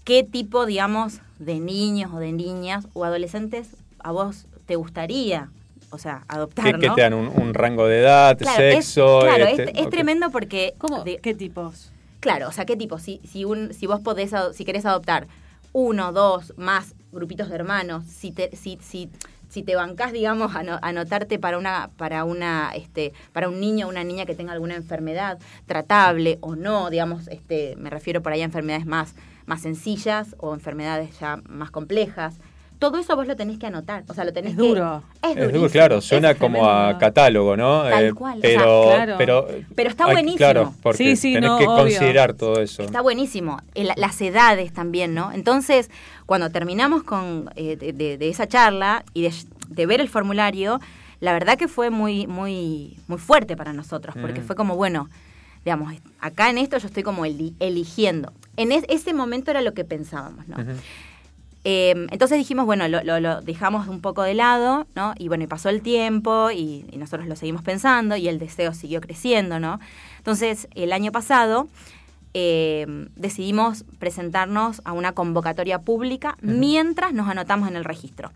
qué tipo, digamos, de niños o de niñas o adolescentes a vos te gustaría, o sea, adoptar, ¿Qué, ¿no? qué te dan? Un, un rango de edad, Claro, es- sexo? claro, este, es, es ok. tremendo porque... ¿Cómo? de- ¿Qué tipos? Claro, o sea, ¿qué tipo? Si, si, un, si vos podés, si querés adoptar uno, dos, más grupitos de hermanos, si te, si, si, si te bancás, digamos, a ano- anotarte para una, para una, este, para un niño o una niña que tenga alguna enfermedad tratable o no, digamos, este, me refiero por ahí a enfermedades más, más sencillas o enfermedades ya más complejas. Todo eso vos lo tenés que anotar, o sea, lo tenés Es que... duro. Es, Es duro, claro, suena como a catálogo, ¿no? Tal Eh, cual, o sea, pero, claro. pero, Pero está hay- buenísimo. Claro, porque Sí, sí, tenés no, que obvio. considerar todo eso. Está buenísimo. El- las edades también, ¿no? Entonces, cuando terminamos con eh, de, de- de esa charla y de, de ver el formulario, la verdad que fue muy, muy, muy fuerte para nosotros, porque Mm. fue como, bueno, digamos, acá en esto yo estoy como eli- eligiendo. En es- ese momento era lo que pensábamos, ¿no? Ujú. Eh, entonces dijimos, bueno, lo, lo- lo dejamos un poco de lado, ¿no? Y bueno, y pasó el tiempo y, y nosotros lo seguimos pensando y el deseo siguió creciendo, ¿no? Entonces, el año pasado eh, decidimos presentarnos a una convocatoria pública mientras nos anotamos en el registro.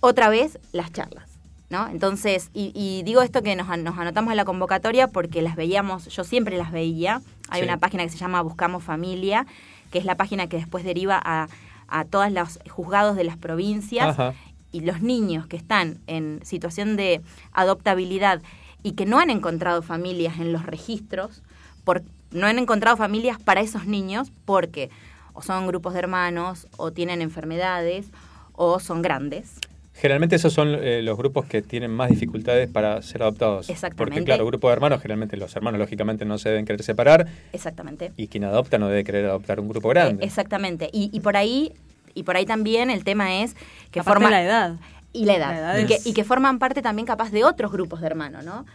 Otra vez, las charlas. ¿No? Entonces, y, y digo esto que nos, nos anotamos a la convocatoria porque las veíamos, yo siempre las veía. Hay Sí. una página que se llama Buscamos Familia, que es la página que después deriva a, a todos los juzgados de las provincias Ajá. y los niños que están en situación de adoptabilidad y que no han encontrado familias en los registros, por, no han encontrado familias para esos niños porque o son grupos de hermanos o tienen enfermedades o son grandes. Generalmente esos son eh, los grupos que tienen más dificultades para ser adoptados. Exactamente. Porque claro, grupo de hermanos, generalmente los hermanos lógicamente no se deben querer separar Exactamente. y quien adopta no debe querer adoptar un grupo grande. Eh, exactamente. Y, y por ahí y por ahí también el tema es que Aparte forman la edad. y la edad, La edad y, es- que, y que forman parte también capaz de otros grupos de hermanos, ¿no?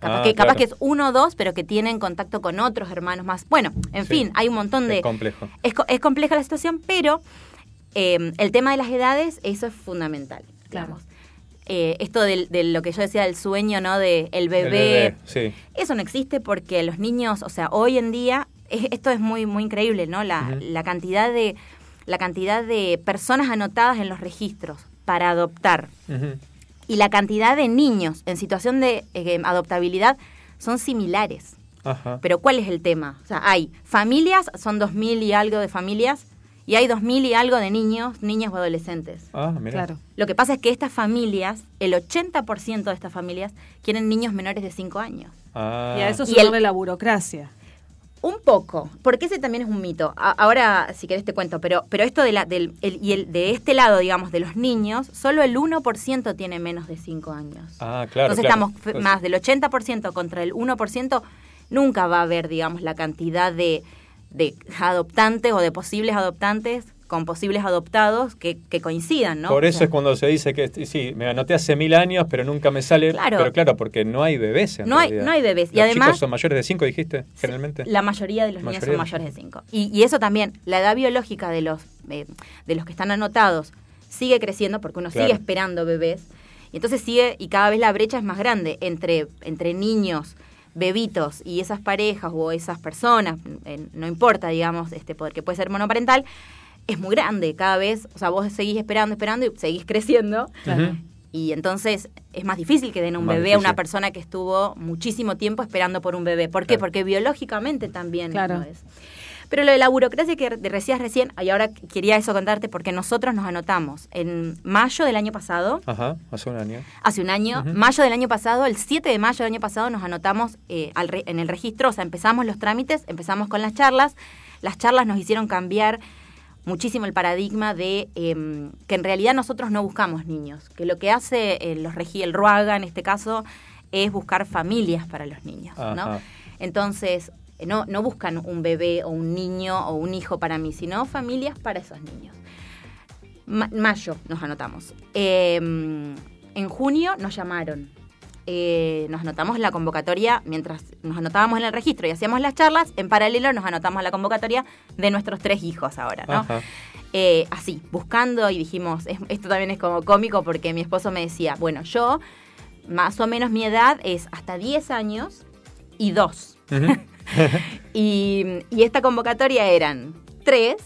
Capaz, Ah, que, capaz claro. que es uno o dos, pero que tienen contacto con otros hermanos más. Bueno, en Sí. fin, hay un montón de... Es complejo. Es, co- es compleja la situación, pero eh, el tema de las edades, eso es fundamental. Claro. Eh, esto de, lo que yo decía del sueño, ¿no? De el El bebé, sí. eso no existe porque los niños, o sea, hoy en día, es- esto es muy, muy increíble, ¿no? La, cantidad de la cantidad de personas anotadas en los registros para adoptar y la cantidad de niños en situación de eh, adoptabilidad son similares. Ajá. Pero ¿cuál es el tema? O sea, hay familias, son dos mil y algo de familias, y hay dos mil y algo de niños, niñas o adolescentes. Ah, mira. Claro. Lo que pasa es que estas familias, el 80% de estas familias, quieren niños menores de 5 años. Ah. Y a eso el- la burocracia. Un poco, porque ese también es un mito. A- ahora, si querés te cuento, pero, pero esto de, la, del, el- y el, de este lado, digamos, de los niños, solo el 1% tiene menos de 5 años. Ah, claro. Entonces claro. estamos f- más del 80% contra el 1%, nunca va a haber, digamos, la cantidad de, de adoptantes o de posibles adoptantes con posibles adoptados que, que coincidan, ¿no? Por O eso sea, es cuando se dice que sí, me anoté hace mil años, pero nunca me sale. Claro. Pero claro, porque no hay bebés. En No hay- no hay bebés. Y Los además- chicos son mayores de cinco, dijiste, generalmente. La mayoría de los niños son mayores de 5. Y, y eso también, la edad biológica de los, eh, de los que están anotados sigue creciendo porque uno Claro. sigue esperando bebés. Y entonces sigue, y cada vez la brecha es más grande entre, entre niños, bebitos y esas parejas o esas personas, eh, no importa, digamos, este poder que puede ser monoparental, es muy grande. Cada vez, o sea, vos seguís esperando, esperando y seguís creciendo. Ujú. Y entonces es más difícil que den un Más bebé a una persona que estuvo muchísimo tiempo esperando por un bebé. ¿Por qué? Claro. Porque biológicamente también Claro. lo es. Pero lo de la burocracia que de- decías recién, y ahora quería eso contarte porque nosotros nos anotamos en mayo del año pasado, Ajá, hace un año. hace un año, mayo del año pasado, el 7 de mayo del año pasado nos anotamos eh, al re- en el registro, o sea, empezamos los trámites, empezamos con las charlas. Las charlas nos hicieron cambiar muchísimo el paradigma de em, que en realidad nosotros no buscamos niños, que lo que hace eh, los regi el RUAGA en este caso es buscar familias para los niños, ¿no? Entonces, no, no buscan un bebé o un niño o un hijo para mí, sino familias para esos niños. Ma- mayo nos anotamos. Eh, en junio nos llamaron. Eh, nos anotamos la convocatoria, mientras nos anotábamos en el registro y hacíamos las charlas, en paralelo nos anotamos la convocatoria de nuestros tres hijos ahora, ¿no? Ajá. Eh, así, buscando y dijimos, es- esto también es como cómico porque mi esposo me decía, bueno, yo, más o menos mi edad es hasta 10 años y 2. Ujú. [laughs] Y, y esta convocatoria eran tres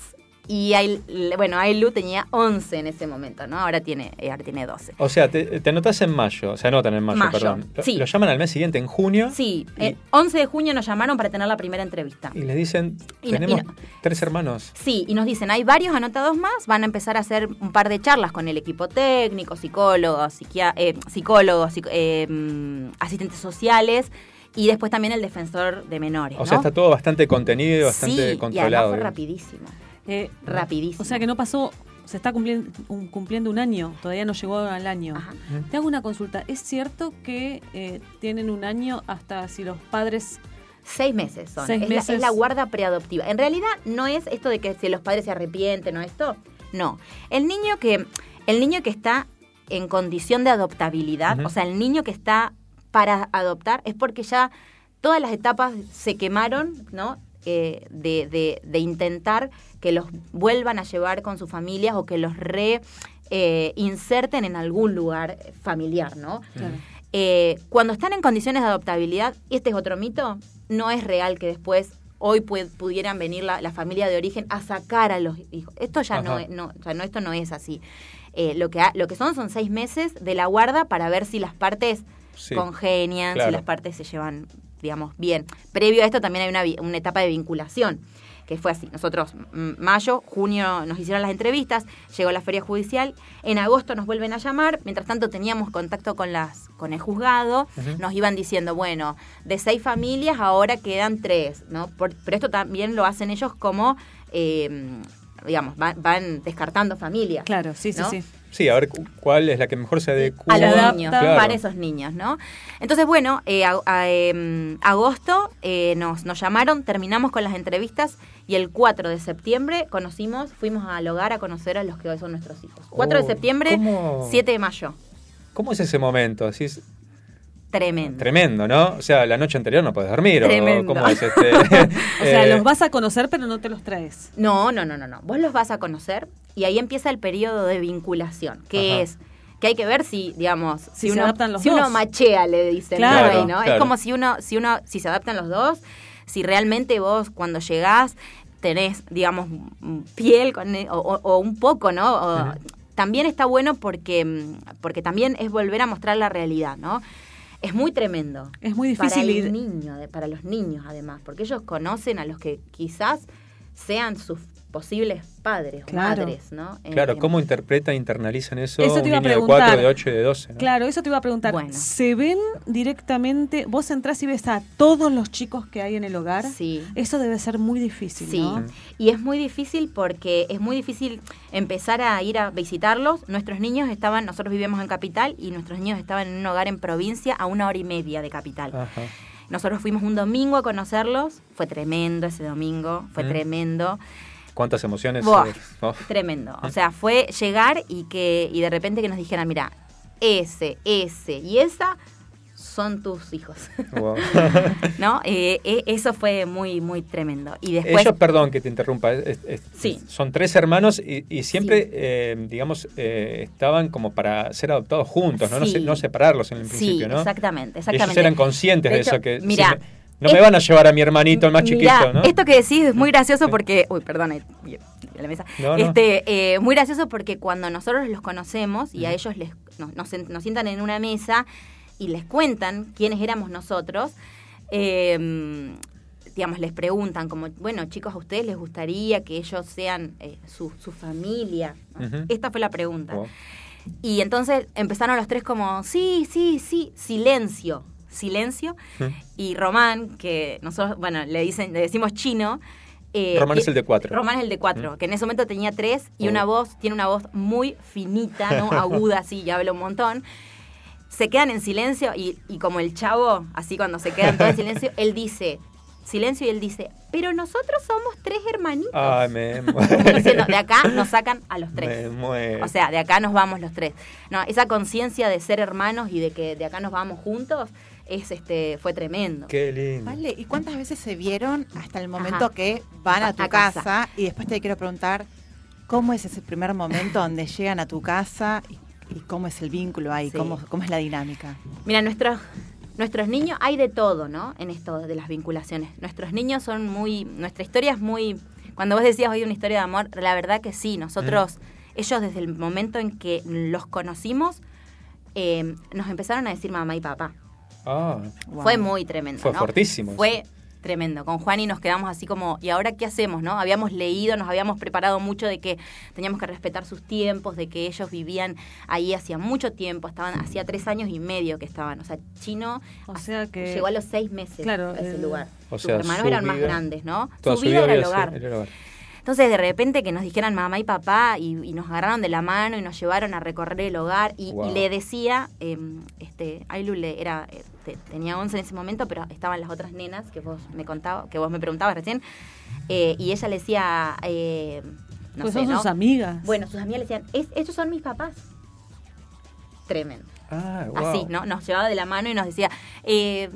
Y Ail- bueno, Ailu tenía 11 en ese momento, ¿no? Ahora tiene, eh, ahora tiene 12. O sea, te, te anotás en mayo, se anotan en mayo, Mayo, perdón. Lo- sí. Lo llaman al mes siguiente, en junio. Sí, Y- el 11 de junio nos llamaron para tener la primera entrevista. Y les dicen, Y no- y tenemos no- tres hermanos. Sí, y nos dicen, hay varios anotados más, van a empezar a hacer un par de charlas con el equipo técnico, psicólogos, eh, psicólogos, eh, mm, asistentes sociales y después también el defensor de menores. O ¿no? sea, está todo bastante contenido, bastante sí, y además controlado. fue digamos. rapidísimo, Eh, rapidísimo. o sea que no pasó, se está cumpliendo un, cumpliendo un año, todavía no llegó al año. Ajá. Te hago una consulta. ¿Es cierto que eh, tienen un año hasta si los padres... Seis meses son. Seis es, La, meses. es la guarda preadoptiva. En realidad no es esto de que si los padres se arrepienten o esto. No. El niño que, el niño que está en condición de adoptabilidad, o sea, el niño que está para adoptar, es porque ya todas las etapas se quemaron, ¿no? Eh, de, de- de intentar que los vuelvan a llevar con sus familias o que los re eh, inserten en algún lugar familiar, ¿no? Eh, cuando están en condiciones de adoptabilidad, este es otro mito, no es real que después hoy pu- pudieran venir la, la familia de origen a sacar a los hijos. Esto ya no, es- no, o sea, no, esto no es así. Lo, que ha- lo que son son seis meses de la guarda para ver si las partes Sí, congenian, claro. si las partes se llevan, digamos, bien. Previo a esto también hay una, una etapa de vinculación, que fue así. Nosotros, mm, mayo, junio nos hicieron las entrevistas, llegó la feria judicial, en agosto nos vuelven a llamar, mientras tanto teníamos contacto con las con el juzgado, nos iban diciendo, bueno, de seis familias ahora quedan tres, ¿no? Por- pero esto también lo hacen ellos como, eh, digamos, van, van descartando familias. Claro, sí, sí, ¿no? sí. Sí, a ver cu- cuál es la que mejor se adecua. a los niños, Claro. para esos niños, ¿no? Entonces, bueno, eh, a- a- em, agosto eh, nos, nos llamaron, terminamos con las entrevistas y el 4 de septiembre conocimos, fuimos al hogar a conocer a los que hoy son nuestros hijos. 4 de Oh, septiembre, ¿cómo? 7 de mayo. ¿Cómo es ese momento? Así es Tremendo. tremendo, ¿no? O sea, la noche anterior no puedes dormir. o Tremendo. ¿Cómo es este? [laughs] O sea, Eh, los vas a conocer pero no te los traes. No, no, no, no, no. Vos los vas a conocer y ahí empieza el periodo de vinculación, que Ajá. es que hay que ver si, digamos, si, Si se uno, los si uno machea, le dicen. Claro, Ahí, ¿no? claro. Es como si uno, si uno, si se adaptan los dos, si realmente vos cuando llegás tenés, digamos, piel con, e- o, o- o un poco, ¿no? O-. También está bueno porque, porque también es volver a mostrar la realidad, ¿no? Es muy tremendo. Es muy difícil para ir- el niño, para los niños además, porque ellos conocen a los que quizás sean sus posibles padres o Claro. madres, ¿no? Eh, Claro, ¿cómo interpretan, internalizan eso, Eso te un iba a niño de preguntar. 4, de 8 y de 12? ¿no? Claro, eso te iba a preguntar. Bueno. ¿Se ven directamente, vos entrás y ves a todos los chicos que hay en el hogar? Sí. Eso debe ser muy difícil, Sí, ¿no? y es muy difícil porque es muy difícil empezar a ir a visitarlos. Nuestros niños estaban, nosotros vivíamos en capital y nuestros niños estaban en un hogar en provincia a una hora y media de capital. Ajá. Nosotros fuimos un domingo a conocerlos, fue tremendo ese domingo, fue Mm. tremendo. ¿Cuántas emociones? Buah, eh, oh. Tremendo. O [laughs] sea, fue llegar y que y de repente que nos dijeran, mira, ese, ese y esa son tus hijos. [laughs] Wow. [laughs] ¿No? Eh, eh, eso fue muy, muy tremendo. Y después... Ellos, perdón que te interrumpa, es- es- Sí. son tres hermanos y, y siempre, Sí. eh, digamos, eh, estaban como para ser adoptados juntos, ¿no? No, Sí. se- no separarlos en el principio, ¿no? exactamente, Ellos exactamente. eran conscientes de, De hecho, eso, que mira, me- no me van a llevar a mi hermanito, el más Mirá, chiquito, ¿no? Esto que decís es muy gracioso porque. Uy, perdón, la mesa. No, no. Este, eh, muy gracioso porque cuando nosotros los conocemos y a ellos les, nos, nos sientan en una mesa y les cuentan quiénes éramos nosotros, eh, digamos, les preguntan como, bueno, chicos, ¿a ustedes les gustaría que ellos sean eh, su, su familia? Esta fue la pregunta. Wow. Y entonces empezaron los tres como, sí, sí, sí, silencio, silencio. Y Román, que nosotros, bueno, le dicen, le decimos chino. eh, Román es el de cuatro. Román es el de cuatro, que en ese momento tenía tres y Oh. una voz, tiene una voz muy finita, ¿no? [laughs] Aguda, así, y habla un montón. Se quedan en silencio y, y como el chavo, así cuando se quedan todos en silencio, él dice, silencio y él dice, pero nosotros somos tres hermanitos. Ay, me [laughs] diciendo, de acá nos sacan a los tres. Me muero. O sea, de acá nos vamos los tres. No, esa conciencia de ser hermanos y de que de acá nos vamos juntos es este fue tremendo. Qué lindo. Vale, ¿y cuántas veces se vieron hasta el momento Ajá. que van a tu A casa? casa. Y después te quiero preguntar, ¿cómo es ese primer momento donde llegan a tu casa y, y cómo es el vínculo ahí? Sí. ¿Cómo, ¿Cómo es la dinámica? Mira, nuestros nuestros niños hay de todo, ¿no? En esto de las vinculaciones. Nuestros niños son muy nuestra historia es muy Cuando vos decías hoy una historia de amor, la verdad que sí, nosotros, Mm. ellos desde el momento en que los conocimos, eh, nos empezaron a decir mamá y papá. Ah, Fue muy tremendo. Fue ¿no? fuertísimo eso. Fue tremendo. Con Juani nos quedamos así como, ¿y ahora qué hacemos? no Habíamos leído, nos habíamos preparado mucho de que teníamos que respetar sus tiempos, de que ellos vivían ahí hacía mucho tiempo, estaban hacía tres años y medio que estaban. O sea, Chino O sea que. llegó a los seis meses Claro, a ese el- lugar. O Sus sea, hermanos su eran más grandes, ¿no? su vida era hogar. el hogar. Entonces, de repente que nos dijeran mamá y papá y, y nos agarraron de la mano y nos llevaron a recorrer el hogar y, Wow. y le decía, eh, este, Ailu le era, eh, te- tenía 11 en ese momento, pero estaban las otras nenas que vos me contabas, que vos me preguntabas recién, eh, y ella le decía, eh, no Pues sé, son ¿no? sus amigas. Bueno, sus amigas le decían, "Es- estos son mis papás. Tremendo. Ah, wow. Así, ¿no? Nos llevaba de la mano y nos decía, eh,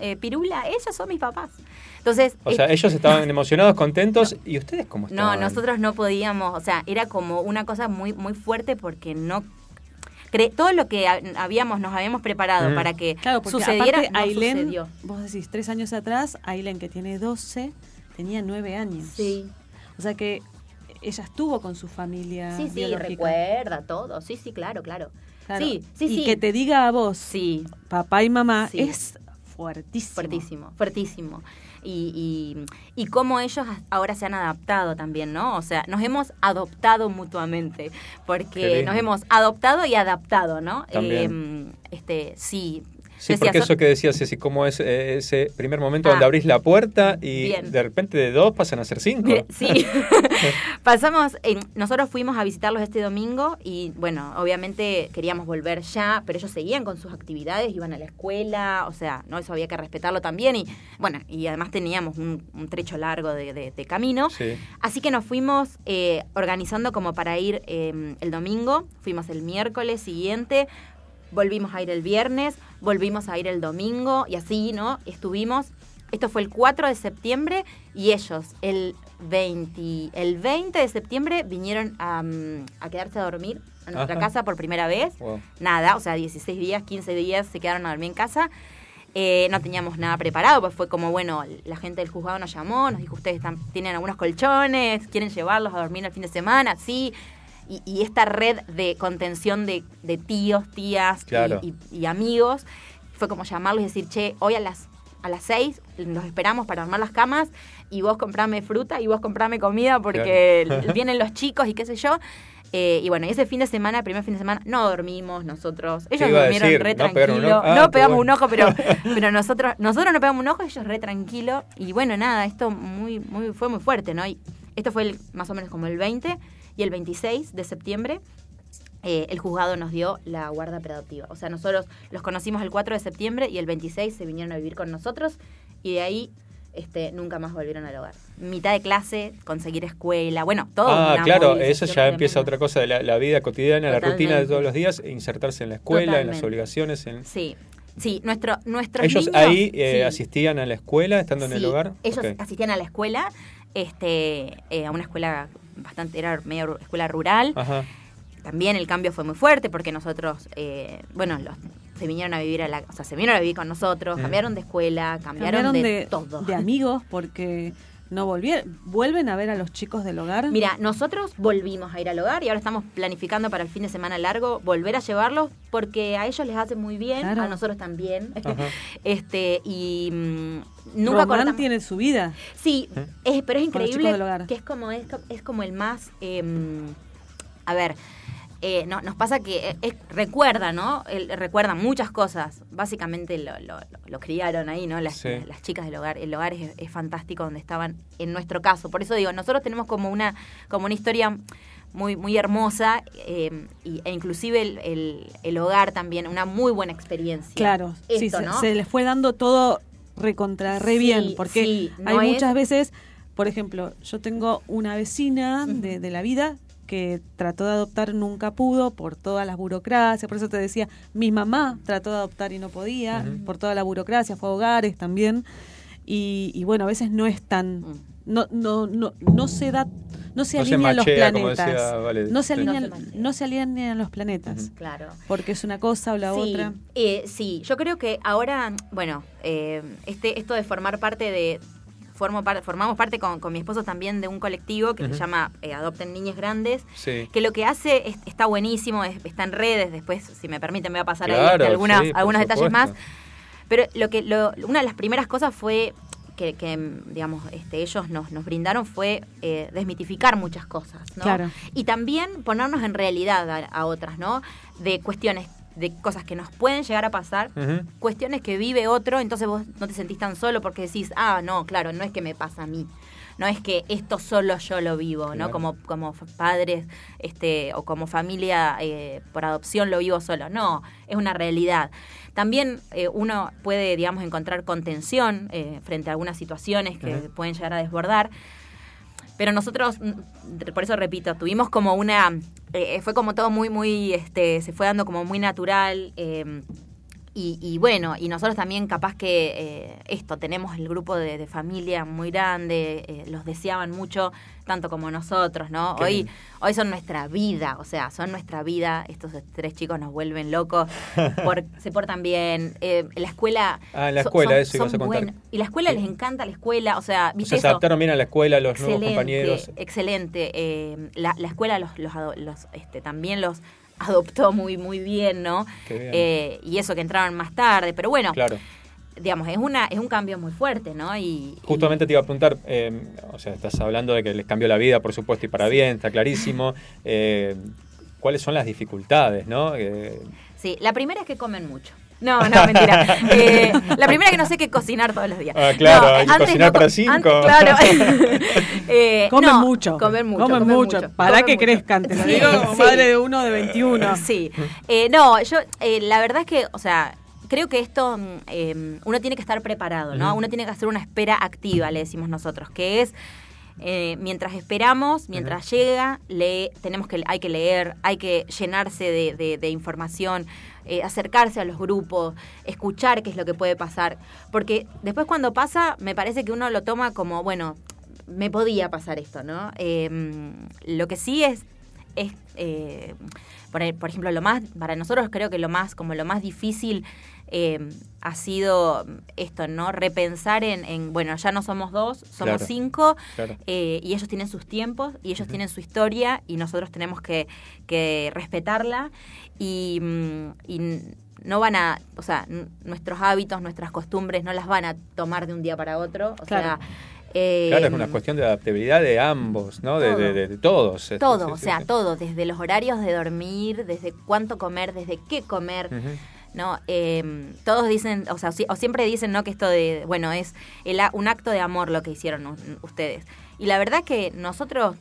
eh, Pirula, ellos son mis papás. Entonces, O sea, eh, ellos estaban [laughs] emocionados, contentos. ¿Y ustedes cómo no, estaban? nosotros no podíamos, o sea, era como una cosa muy muy fuerte porque no cre- todo lo que ha- habíamos nos habíamos preparado Mm. para que Claro, porque sucediera aparte no Ailén, sucedió. vos decís, tres años atrás, Ailén, que tiene 12, tenía nueve años. Sí. O sea que ella estuvo con su familia Sí, sí, biológica. recuerda todo. Sí, sí, claro, claro. Claro. Sí, sí, y sí. que te diga a vos, Sí, papá y mamá, Sí. es fuertísimo. fuertísimo, fuertísimo. Y, y, y cómo ellos ahora se han adaptado también, ¿no? O sea, nos hemos adoptado mutuamente, porque nos hemos adoptado y adaptado, ¿no? También. Eh, este, sí. Sí, porque so- eso que decías, Ceci, cómo es eh, ese primer momento Ah. donde abrís la puerta y Bien. de repente de dos pasan a ser cinco. Sí. [laughs] [laughs] Pasamos, en- nosotros fuimos a visitarlos este domingo y bueno, obviamente queríamos volver ya, pero ellos seguían con sus actividades, iban a la escuela, o sea, no eso había que respetarlo también y bueno, y además teníamos un, un trecho largo de, de- de camino. Sí. Así que nos fuimos eh, organizando como para ir eh, el domingo, fuimos el miércoles siguiente, volvimos a ir el viernes, volvimos a ir el domingo y así, ¿no? Estuvimos, esto fue el 4 de septiembre y ellos el 20, el 20 de septiembre vinieron a, mm, a quedarse a dormir a nuestra Ajá. casa por primera vez. Wow. Nada, o sea, 16 días, 15 días se quedaron a dormir en casa. Eh, no teníamos nada preparado, pues fue como, bueno, la gente del juzgado nos llamó, nos dijo, ustedes están- tienen algunos colchones, quieren llevarlos a dormir el fin de semana, sí. Y, y esta red de contención de, de tíos, tías y- Claro. y, y amigos, fue como llamarlos y decir, che, hoy a las a las 6 los esperamos para armar las camas y vos comprame fruta y vos comprame comida porque Claro. vienen los chicos y qué sé yo. Eh, y bueno, ese fin de semana, primer fin de semana, no dormimos nosotros. Ellos durmieron decir? re ¿No pegaron un tranquilo. Ah, no pegamos bueno. un ojo, pero, [laughs] pero nosotros, nosotros no pegamos un ojo, ellos re tranquilo. Y bueno, nada, esto muy, muy, fue muy fuerte, ¿no? Y esto fue el- más o menos como el 20 y el 26 de septiembre. eh, el juzgado nos dio la guarda preadoptiva. O sea, nosotros los conocimos el 4 de septiembre y el 26 se vinieron a vivir con nosotros y de ahí este, nunca más volvieron al hogar. Mitad de clase, conseguir escuela, bueno, todo. Ah, una claro, eso ya empieza otra cosa de la, la vida cotidiana, la rutina de todos los días, e insertarse en la escuela, en las obligaciones. En... Sí, sí, nuestro, nuestros ¿Ellos niños, ahí eh, sí. asistían a la escuela, estando en el hogar? Ellos asistían a la escuela, este, eh, a una escuela bastante, era media ru- escuela rural. Ajá. También el cambio fue muy fuerte porque nosotros, eh, bueno, los, se vinieron a vivir a la, o sea, se vinieron a vivir con nosotros, cambiaron de escuela, cambiaron, Cambiaron de, de, todo. de amigos porque no volvieron. ¿Vuelven a ver a los chicos del hogar? Mira, nosotros volvimos a ir al hogar y ahora estamos planificando para el fin de semana largo volver a llevarlos porque a ellos les hace muy bien, Claro. a nosotros también. Ajá. [laughs] este y mm, nunca Román cortamos- tiene su vida. Sí, ¿Eh? es, pero es increíble que es como es, es como el más em, a ver eh, no, nos pasa que eh, es- recuerda, ¿no? Él recuerda muchas cosas. Básicamente lo, lo- lo- lo criaron ahí, ¿no? Las, Sí. las chicas del hogar. El hogar es, es fantástico donde estaban, en nuestro caso. Por eso digo, nosotros tenemos como una, como una historia muy, muy hermosa eh, y- e inclusive el, el- el hogar también, una muy buena experiencia. Claro, sí, Esto, se, ¿no? se les fue dando todo recontra re Sí, bien, porque sí, hay no es- muchas veces, por ejemplo, yo tengo una vecina de, de la vida que trató de adoptar, nunca pudo por todas las burocracias, por eso te decía, mi mamá trató de adoptar y no podía, Ujú. por toda la burocracia, fue a hogares también, y, y bueno, a veces no es tan, Mm. no, no, no, no se da, no se No se alinean los machea, como planetas, decía Vale. no se alinean, No se no se alinean los planetas, Ujú. Claro. porque es una cosa o la sí, otra. eh, sí, yo creo que ahora, bueno, eh, este, esto de formar parte de formo par- formamos parte con, con mi esposo también de un colectivo que se llama eh, Adopten Niñas Grandes, Sí. que lo que hace es- está buenísimo, es- está en redes, después, si me permiten, me voy a pasar ahí Claro, este, algunas- sí, algunos detalles más. Pero lo que lo- una de las primeras cosas fue que, que, digamos, este, ellos nos, nos brindaron fue eh, desmitificar muchas cosas, ¿no? Claro. Y también ponernos en realidad a, a otras, ¿no? De cuestiones, de cosas que nos pueden llegar a pasar, cuestiones que vive otro, entonces vos no te sentís tan solo porque decís, ah, no, claro, no es que me pasa a mí. No es que esto solo yo lo vivo, ¿no? Como, como padres este, o como familia eh, por adopción lo vivo solo. No, es una realidad. También eh, uno puede, digamos, encontrar contención eh, frente a algunas situaciones que pueden llegar a desbordar. Pero nosotros, por eso repito, tuvimos como una, eh, fue como todo muy, muy, este, se fue dando como muy natural. eh, y, y bueno, y nosotros también capaz que eh, esto, tenemos el grupo de, de familia muy grande, eh, los deseaban mucho, tanto como nosotros, ¿no? Qué Hoy, hoy son nuestra vida, o sea, son nuestra vida, estos tres chicos nos vuelven locos, [laughs] por- se portan bien, eh, la escuela... Ah, la escuela, son- eso ibas son a contar. buenos. Y la escuela Sí. les encanta la escuela, o sea, O ¿viste se adaptaron bien a la escuela, los nuevos compañeros. Excelente. La, la escuela los, los, los, este, también los adoptó muy, muy bien, ¿no? Bien. Eh, y eso que entraron más tarde, pero bueno, Claro. digamos, es una es un cambio muy fuerte, ¿no? Y, Justamente te iba a preguntar, eh, o sea, estás hablando de que les cambió la vida, por supuesto, y para bien, está clarísimo. [laughs] Eh, ¿Cuáles son las dificultades, no? Eh, sí, la primera es que comen mucho. No, no, mentira. [laughs] Eh, la primera que no sé qué cocinar todos los días. Ah, claro, No, hay que antes cocinar no para cinco. claro. [laughs] Eh, Comen no, mucho. Comen mucho. Comen mucho. Para comen que mucho. crezcan, te lo Sí, digo como sí. madre de uno de 21. Sí. Eh, no, yo, eh, la verdad es que, o sea, creo que esto, mm, eh, uno tiene que estar preparado, ¿no? Uno tiene que hacer una espera activa, le decimos nosotros, que es... eh, mientras esperamos, mientras llega, lee, tenemos que, hay que leer, hay que llenarse de, de- de información, eh, acercarse a los grupos, escuchar qué es lo que puede pasar. Porque después cuando pasa, me parece que uno lo toma como, bueno, me podía pasar esto, ¿no? Eh, lo que sí es, es eh, por, por ejemplo, lo más, para nosotros creo que lo más, como lo más difícil eh, ha sido esto, ¿no? Repensar en, en, bueno, ya no somos dos, somos Claro. cinco, Claro. eh, y ellos tienen sus tiempos, y ellos tienen su historia, y nosotros tenemos que, que respetarla, y, mm, y n- no van a, o sea, nuestros hábitos, nuestras costumbres no las van a tomar de un día para otro, o Claro. sea... eh, claro, es una cuestión de adaptabilidad de ambos, ¿no? De, Todo. de- de- de todos. este, Todo, sí, o sea, sí. todo, desde los horarios de dormir, desde cuánto comer, desde qué comer. ¿No? Eh, todos dicen, o sea, o siempre dicen, ¿no? Que esto de, bueno, es el a- un acto de amor lo que hicieron ustedes. Y la verdad que nosotros,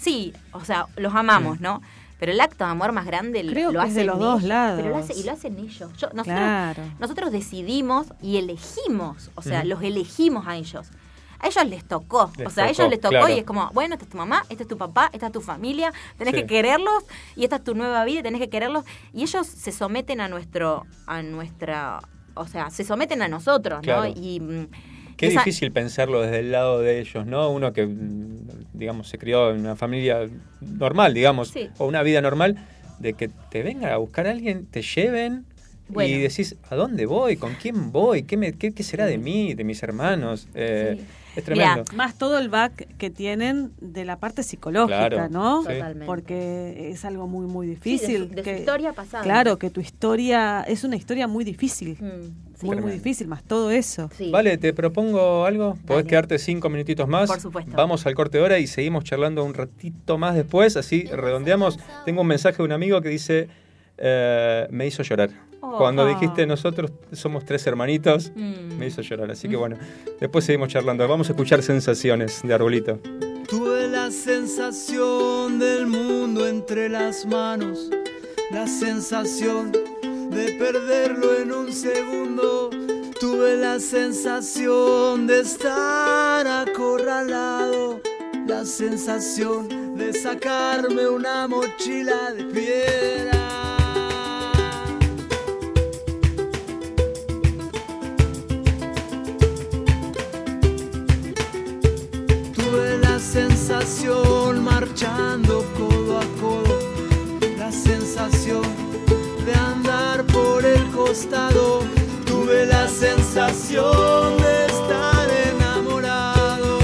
sí, o sea, los amamos. ¿no? Pero el acto de amor más grande Creo lo que es de hacen los dos ellos, lados. Pero lo hace- y lo hacen ellos. Yo- nosotros, Claro. nosotros decidimos y elegimos, o sea, los elegimos a ellos. A ellos les tocó, Les o sea, a ellos les tocó claro. y es como, bueno, esta es tu mamá, esta es tu papá, esta es tu familia, tenés Sí. que quererlos y esta es tu nueva vida, y tenés que quererlos y ellos se someten a nuestro, a nuestra, o sea, se someten a nosotros, Claro. ¿no? Y mm, Qué esa- difícil pensarlo desde el lado de ellos, ¿no? Uno que, mm, digamos, se crió en una familia normal, digamos, Sí. o una vida normal, de que te venga a buscar a alguien, te lleven Bueno. y decís, ¿a dónde voy? ¿Con quién voy? ¿Qué, me, qué, qué será de mí, de mis hermanos? Eh, Sí. Es tremendo. Más todo el back que tienen de la parte psicológica, Claro, ¿no? Totalmente. Porque es algo muy, muy Sí, de difícil. su- de su que- historia pasada. Claro, que tu historia es una historia muy difícil. Mm, sí. muy, muy difícil, más todo eso. Sí. Vale, te propongo algo. Podés Dale. quedarte cinco minutitos más. Por supuesto. Vamos al corte de hora y seguimos charlando un ratito más después. Así redondeamos. Tengo un mensaje de un amigo que dice: eh, Me hizo llorar. Oh. Cuando Ah. dijiste nosotros somos tres hermanitos, Mm. me hizo llorar. Así que bueno, después seguimos charlando. Vamos a escuchar sensaciones de Arbolito. Tuve la sensación del mundo entre las manos, la sensación de perderlo en un segundo. Tuve la sensación de estar acorralado, la sensación de sacarme una mochila de piedra. Marchando codo a codo, la sensación de andar por el costado. Tuve la sensación de estar enamorado,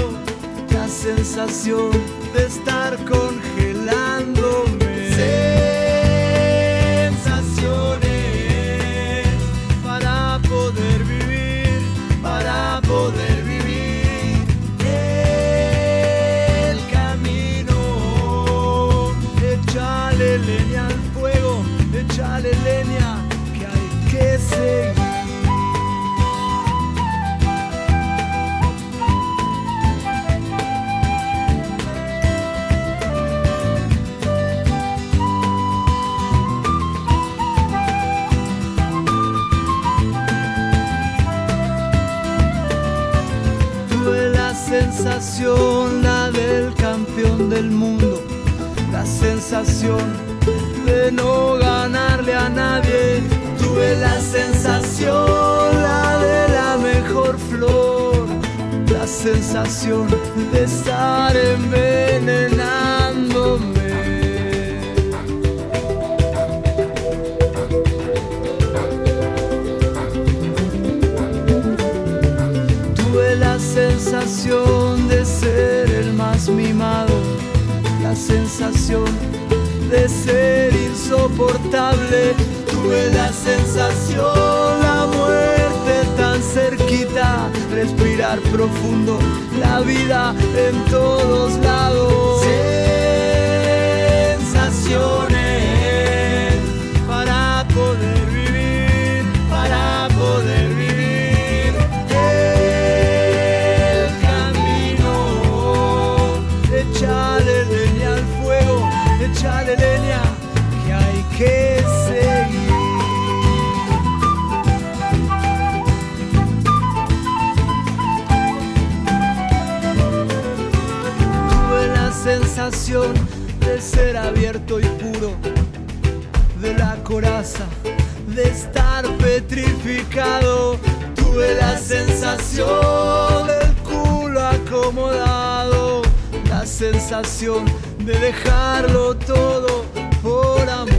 sensación de estar congelándome. La del campeón del mundo, la sensación de no ganarle a nadie. Tuve la sensación, la de la mejor flor, la sensación de estar envenenándome. Tuve la sensación sensación de ser insoportable. Tuve la sensación, la muerte tan cerquita, respirar profundo, la vida en todos lados. Sensaciones de ser abierto y puro, de la coraza, de estar petrificado. Tuve la sensación del culo acomodado, la sensación de dejarlo todo por amor.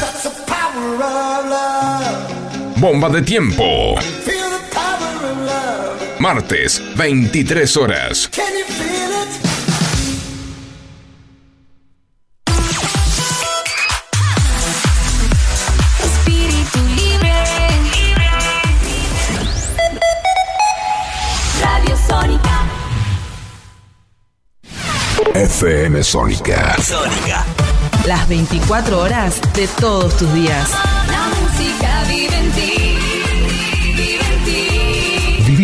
Bomba de tiempo. Martes, 23 horas. Espíritu libre. Radio Sónica. FM Sónica. Sónica. Las 24 horas de todos tus días.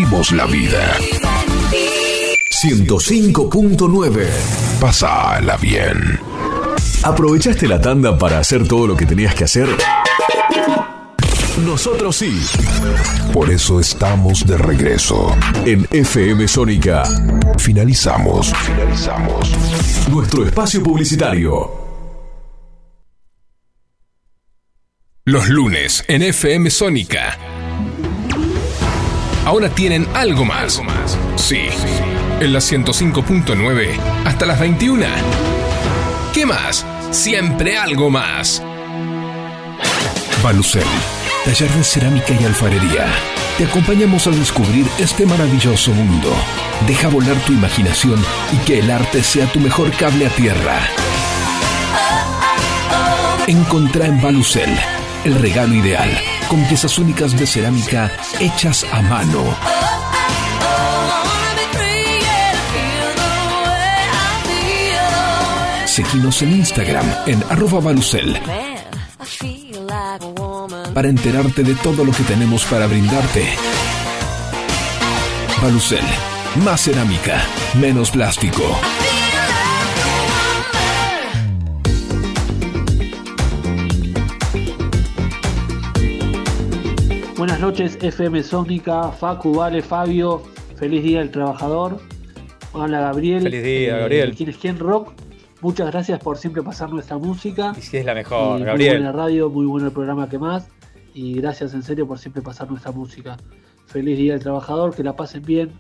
La vida. Vive en ti. 105.9. Pásala bien. ¿Aprovechaste la tanda para hacer todo lo que tenías que hacer? Nosotros sí. Por eso estamos de regreso. En FM Sónica Finalizamos. Finalizamos. nuestro espacio publicitario. Los lunes en FM Sónica. Ahora tienen algo más. Sí. En la 105.9 hasta las 21. ¿Qué más? Siempre algo más. Balucel, taller de cerámica y alfarería. Te acompañamos a descubrir este maravilloso mundo. Deja volar tu imaginación y que el arte sea tu mejor cable a tierra. Encontrá en Balucel el regalo ideal, con piezas únicas de cerámica hechas a mano. Seguinos en Instagram en arroba balucel para enterarte de todo lo que tenemos para brindarte. Balucel, más cerámica, menos plástico. Buenas noches, FM Sónica, Facu, Vale, Fabio. Feliz Día del Trabajador. Hola, Gabriel. Feliz día, Eh, Gabriel. ¿Quién es quién? Rock. Muchas gracias por siempre pasar nuestra música. Y si es la mejor, Y Gabriel. Muy buena radio, muy bueno el programa que más. Y gracias en serio por siempre pasar nuestra música. Feliz Día del Trabajador, que la pasen bien.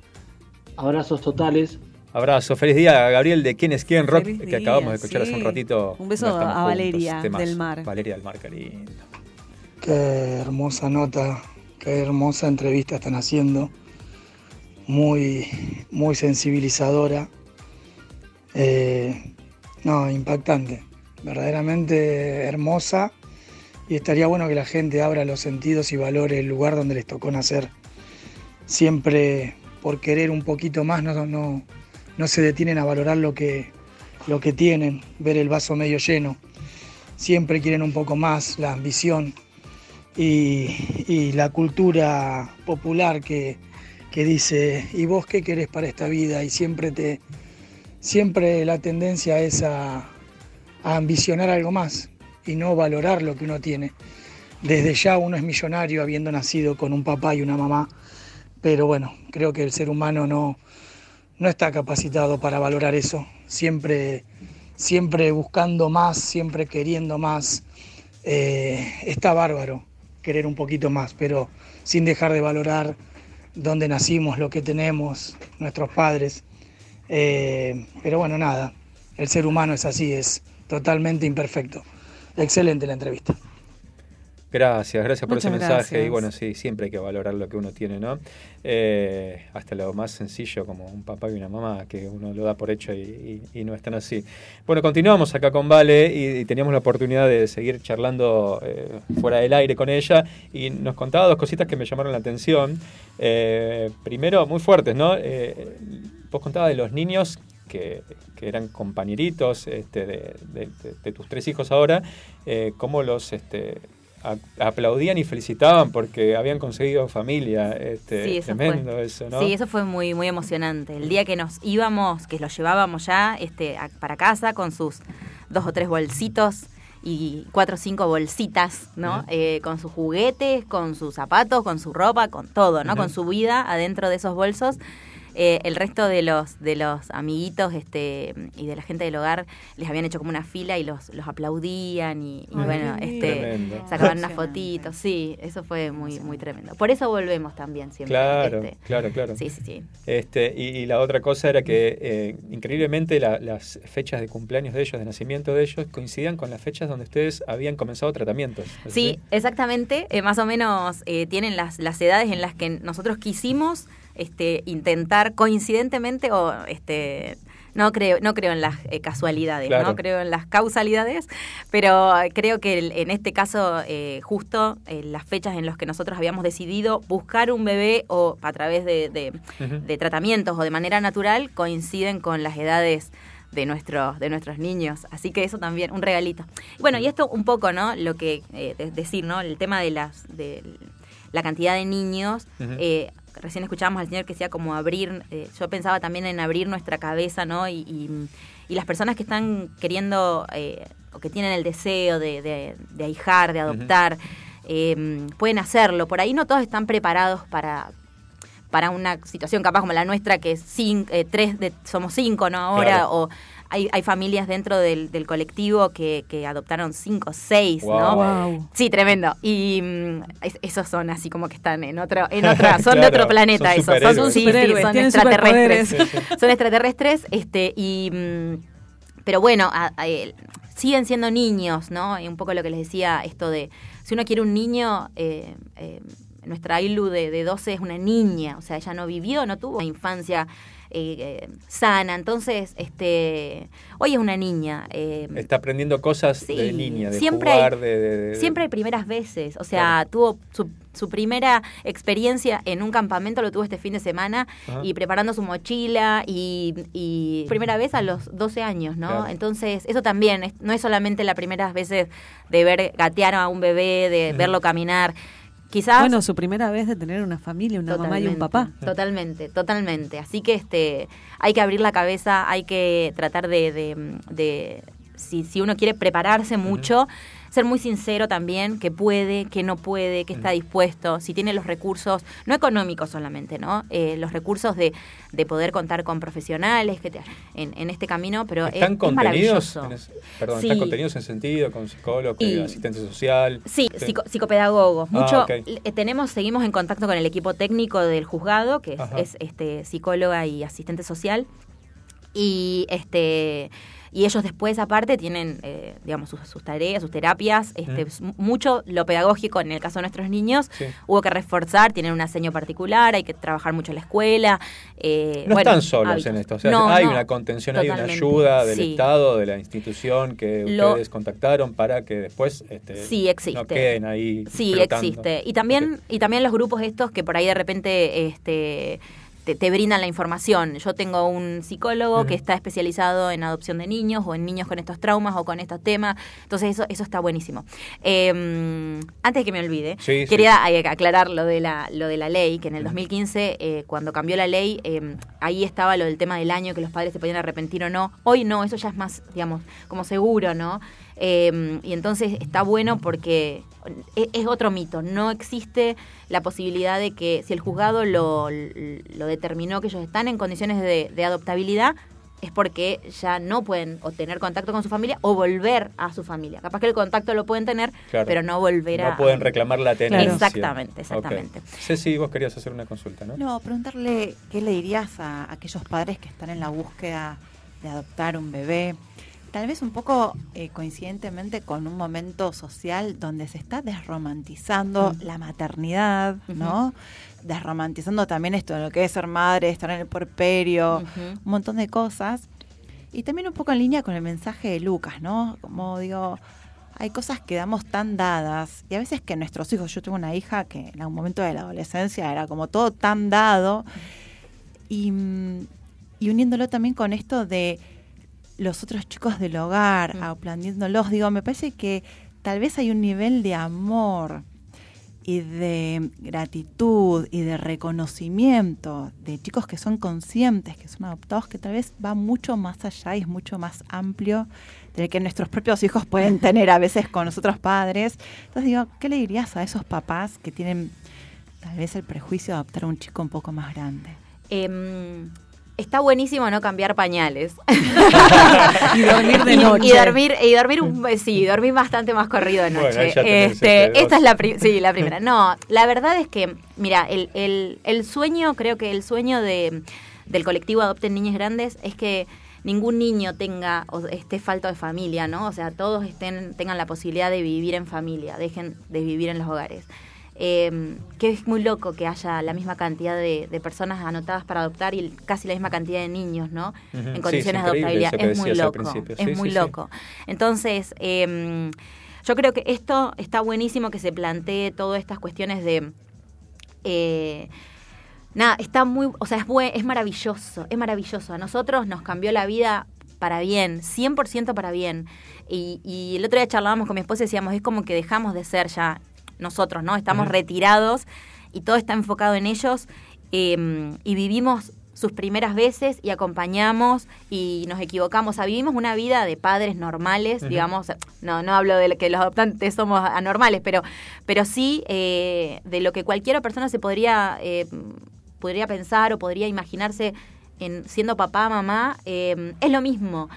Abrazos totales. Abrazo, feliz día, Gabriel, de quién es quién rock, Feliz que día, acabamos de escuchar hace un ratito. Un beso a Valeria del Mar. Valeria del Mar, qué lindo. Qué hermosa nota, qué hermosa entrevista están haciendo. Muy, muy sensibilizadora. Eh, no, impactante. Verdaderamente hermosa. Y estaría bueno que la gente abra los sentidos y valore el lugar donde les tocó nacer. Siempre por querer un poquito más no, no, no se detienen a valorar lo que, lo que tienen, ver el vaso medio lleno. Siempre quieren un poco más, la ambición y, la cultura popular que, que dice, ¿y vos qué querés para esta vida? Y siempre, te, siempre la tendencia es a, a ambicionar algo más y no valorar lo que uno tiene. Desde ya uno es millonario habiendo nacido con un papá y una mamá, pero bueno, creo que el ser humano no, no está capacitado para valorar eso. Siempre, siempre buscando más, siempre queriendo más. Eh, está bárbaro querer un poquito más, pero sin dejar de valorar dónde nacimos, lo que tenemos, nuestros padres. Eh, pero bueno, nada, el ser humano es así, es totalmente imperfecto. Excelente la entrevista. Gracias, gracias por Muchas ese mensaje. Y bueno, sí, siempre hay que valorar lo que uno tiene, ¿no? Eh, hasta lo más sencillo, como un papá y una mamá, que uno lo da por hecho y, y- y no están así. Bueno, continuamos acá con Vale y, y teníamos la oportunidad de seguir charlando eh, fuera del aire con ella y nos contaba dos cositas que me llamaron la atención. Eh, primero, muy fuertes, ¿no? Vos contabas de los niños que, que eran compañeritos este, de, de- de- de tus tres hijos ahora, eh, cómo los este, aplaudían y felicitaban porque habían conseguido familia. Este, Sí, eso tremendo fue. eso, ¿no? Sí, eso fue muy, muy emocionante. El día que nos íbamos, que los llevábamos ya este, a- para casa con sus dos o tres bolsitos y cuatro o cinco bolsitas, ¿no? Eh, con sus juguetes, con sus zapatos, con su ropa, con todo, ¿no? Con su vida adentro de esos bolsos. Eh, el resto de los de los amiguitos este y de la gente del hogar les habían hecho como una fila y los, los aplaudían y, y Ay, bueno este Tremendo. sacaban unas fotitos sí eso fue muy muy tremendo por eso volvemos también siempre Claro, este. claro, claro. Sí, sí, sí. Este, y, y la otra cosa era que, eh, increíblemente, la- las fechas de cumpleaños de ellos, de nacimiento de ellos, coincidían con las fechas donde ustedes habían comenzado tratamientos. ¿es Sí, exactamente. eh, más o menos eh, tienen las, las edades en las que nosotros quisimos este, intentar coincidentemente o este no creo no creo en las eh, casualidades, Claro. no creo en las causalidades, pero creo que el- en este caso eh, justo eh, las fechas en las que nosotros habíamos decidido buscar un bebé o a través de, de- Ujú. de tratamientos o de manera natural coinciden con las edades de nuestros de nuestros niños. Así que eso también un regalito. Bueno y esto un poco no lo que de- decir no el tema de las de la cantidad de niños recién escuchábamos al señor que decía como abrir eh, yo pensaba también en abrir nuestra cabeza no y, y- y las personas que están queriendo eh, o que tienen el deseo de, de, de ahijar de adoptar eh, pueden hacerlo por ahí no todos están preparados para para una situación capaz como la nuestra, que es cin- eh, tres de, somos cinco, ¿no? Ahora, Claro. o hay, hay familias dentro del, del colectivo que, que adoptaron cinco, seis, Wow. ¿no? Wow. Sí, tremendo. Y mm, es- esos son así como que están en otro, en [laughs] otra, son de otro planeta son esos, son, sí, son extraterrestres. son extraterrestres, este, y mm, pero bueno, a- siguen siendo niños, ¿no? Y un poco lo que les decía, esto de, si uno quiere un niño, eh, eh, nuestra Ailu de, de 12 es una niña, o sea, ella no vivió, no tuvo una infancia eh, eh, sana, entonces, este, hoy es una niña. eh, Está aprendiendo cosas de niña, de siempre jugar, hay- de, de- de- Siempre hay primeras veces, o sea, tuvo su, su primera experiencia en un campamento, lo tuvo este fin de semana, Ajá. y preparando su mochila, y, y primera vez a los 12 años, ¿no? Claro. Entonces, eso también, es- no es solamente las primeras veces de ver gatear a un bebé, de verlo caminar, quizás... Bueno, su primera vez de tener una familia, una mamá y un papá. Totalmente, totalmente. Así que este, hay que abrir la cabeza, hay que tratar de, de- de- si, si uno quiere prepararse mucho, ser muy sincero también, que puede, que no puede, que está dispuesto, si tiene los recursos, no económicos solamente, ¿no? Eh, los recursos de, de poder contar con profesionales que te- en, en este camino, pero es, ¿Están es contenidos? maravilloso. en ese- perdón, Sí. ¿están contenidos en sentido con psicólogo, Y- asistente social? Sí, psico- psicopedagogos. Ah, Mucho eh, tenemos, seguimos en contacto con el equipo técnico del juzgado, que es, es, este psicóloga y asistente social. Y este y ellos después aparte tienen eh, digamos sus, sus tareas, sus terapias, este, Mm. mucho lo pedagógico en el caso de nuestros niños Sí. hubo que reforzar, tienen un aseño particular, hay que trabajar mucho en la escuela. eh, No bueno, están solos hábitos. en esto, o sea, No, hay no, una contención, hay una ayuda del sí. Estado, de la institución que Lo- ustedes contactaron para que después este, Sí, existe. no queden ahí Sí, flotando. existe. Y también, y también los grupos estos que por ahí de repente este, te, te brindan la información. Yo tengo un psicólogo que está especializado en adopción de niños o en niños con estos traumas o con estos temas. Entonces eso, eso está buenísimo. Eh, antes de que me olvide, Sí, quería eh, aclarar lo de la, lo de la ley, que en el 2015, eh, cuando cambió la ley, eh, ahí estaba lo del tema del año, que los padres se podían arrepentir o no. Hoy no, eso ya es más, digamos, como seguro, ¿no? Eh, y entonces está bueno porque es, es otro mito. No existe la posibilidad de que si el juzgado lo, lo determinó que ellos están en condiciones de, de adoptabilidad, es porque ya no pueden o tener contacto con su familia o volver a su familia. Capaz que el contacto lo pueden tener, Claro. pero no volver a... No pueden reclamar la tenencia. Exactamente, exactamente. Ceci, vos querías hacer una consulta, ¿no? No, preguntarle qué le dirías a aquellos padres que están en la búsqueda de adoptar un bebé. Tal vez un poco eh, coincidentemente con un momento social donde se está desromantizando la maternidad, ¿no? Desromantizando también esto de lo que es ser madre, estar en el porperio, un montón de cosas. Y también un poco en línea con el mensaje de Lucas, ¿no? Como digo, hay cosas que damos tan dadas y a veces que nuestros hijos, yo tengo una hija que en algún momento de la adolescencia era como todo tan dado y, y uniéndolo también con esto de los otros chicos del hogar, aprendiéndolos, digo, me parece que tal vez hay un nivel de amor y de gratitud y de reconocimiento de chicos que son conscientes, que son adoptados, que tal vez va mucho más allá y es mucho más amplio del que nuestros propios hijos pueden [laughs] tener a veces con nosotros padres. Entonces digo, ¿qué le dirías a esos papás que tienen tal vez el prejuicio de adoptar a un chico un poco más grande? Em, está buenísimo no cambiar pañales. [laughs] Y dormir de Y- noche. Y, dormir, y dormir un, sí, dormir bastante más corrido de noche. este, esta es la, pri- sí, la primera. No, la verdad es que, mira, el, el, el sueño, creo que el sueño de, del colectivo Adopten Niñas Grandes es que ningún niño tenga o esté falto de familia, ¿no? O sea, todos estén tengan la posibilidad de vivir en familia, dejen de vivir en los hogares. Eh, que es muy loco que haya la misma cantidad de, de personas anotadas para adoptar y casi la misma cantidad de niños, ¿no? En es condiciones de adoptabilidad. Es muy loco. Es Sí, muy sí, loco. Entonces, eh, yo creo que esto está buenísimo que se plantee todas estas cuestiones de... eh, nada, está muy... O sea, es maravilloso, es maravilloso. A nosotros nos cambió la vida para bien, 100% para bien. Y, y el otro día charlábamos con mi esposa y decíamos, es como que dejamos de ser ya nosotros, ¿no? Estamos retirados y todo está enfocado en ellos eh, y vivimos sus primeras veces y acompañamos y nos equivocamos. O sea, vivimos una vida de padres normales, digamos. No, no hablo de que los adoptantes somos anormales, pero, pero sí eh, de lo que cualquier persona se podría, eh, podría pensar o podría imaginarse en siendo papá, mamá. eh, es lo mismo.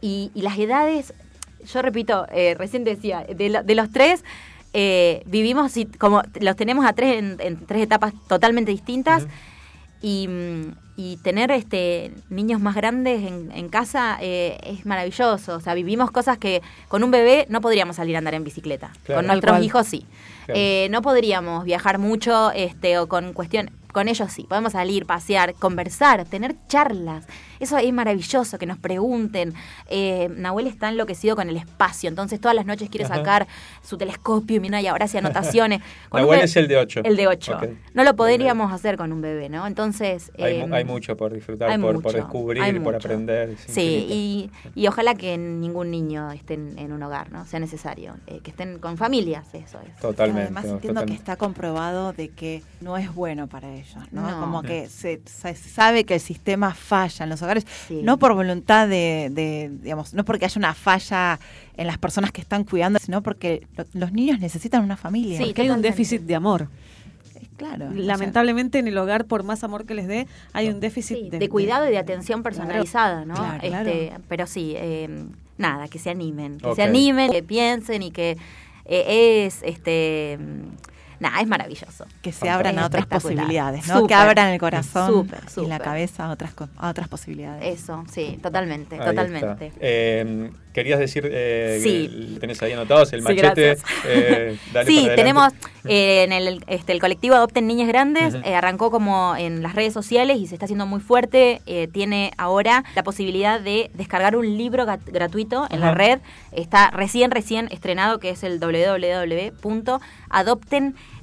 Y, y las edades, yo repito, eh, recién decía, de, lo- de los tres, eh, vivimos así, como los tenemos a tres en, en tres etapas totalmente distintas. Y, mm, y tener este niños más grandes en, en casa eh, es maravilloso. O sea, vivimos cosas que con un bebé no podríamos salir a andar en bicicleta. Claro. Con nuestros cual. hijos sí. Claro. Eh, no podríamos viajar mucho este, o con cuestión. Con ellos sí. Podemos salir, pasear, conversar, tener charlas. Eso es maravilloso, que nos pregunten. Eh, Nahuel está enloquecido con el espacio, entonces todas las noches quiere Ajá. sacar su telescopio y mira y ahora hace anotaciones. [laughs] Con Nahuel bebé- es el de ocho. El de 8. Ok. No lo podríamos hacer con un bebé, ¿no? Entonces... Hay, eh, mu- hay mucho por disfrutar, hay por, por mucho, descubrir, hay por aprender. Sí, y, y ojalá que ningún niño esté en, en un hogar, ¿no? Sea necesario. eh, que estén con familias, eso es. Totalmente. Además no, entiendo que está comprobado de que no es bueno para ellos, ¿no? No. Como Mm. que se, se sabe que el sistema falla en los hogares, no por voluntad de, de, digamos, no porque haya una falla en las personas que están cuidando, sino porque lo- los niños necesitan una familia. Porque hay un déficit de amor. Claro. Lamentablemente en el hogar, por más amor que les dé, hay un déficit Sí, de, de cuidado y de atención personalizada, ¿no? Claro, Este, claro. Pero sí, eh, nada, que se animen, que se animen, que piensen y que eh, es, este, nada, es maravilloso. que se abran a otras posibilidades, ¿no? que abran el corazón y la cabeza a otras co- a otras posibilidades. Eso, sí, totalmente, Ahí totalmente. está. Eh, querías decir, eh, Sí. que tenés ahí anotados el machete. eh, dale Sí, para tenemos eh, en el, este, el colectivo Adopten Niñas Grandes, eh, arrancó como en las redes sociales y se está haciendo muy fuerte. tiene ahora la posibilidad de descargar un libro gratuito en la red. Está recién, recién estrenado, que es el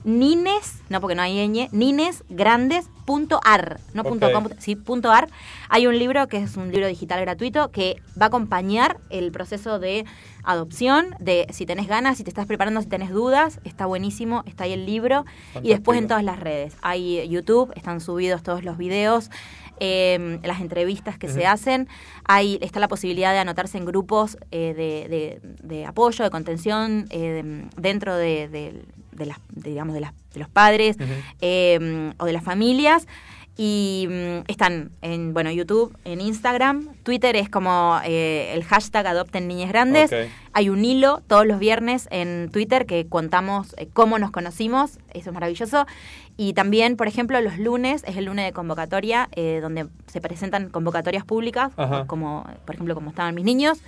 www.adoptennines, no porque no hay ñ, ninesgrandes.ar, no punto Ok. com, sí, punto .ar. Hay un libro que es un libro digital gratuito que va a acompañar el proceso de adopción, de si tenés ganas, si te estás preparando, si tenés dudas, está buenísimo, está ahí el libro. Y después en todas las redes. Hay YouTube, están subidos todos los videos, eh, las entrevistas que se hacen. Hay, está la posibilidad de anotarse en grupos eh, de, de- de apoyo, de contención, eh, de- dentro de, de- las, de, digamos, de, las, de los padres eh, o de las familias. Y mm, están en bueno YouTube, en Instagram, Twitter es como eh, el hashtag Adopten Niñas Grandes. Hay un hilo todos los viernes en Twitter que contamos eh, cómo nos conocimos, eso es maravilloso. Y también, por ejemplo, los lunes es el lunes de convocatoria, eh, donde se presentan convocatorias públicas, Ajá. como por ejemplo como estaban mis niños.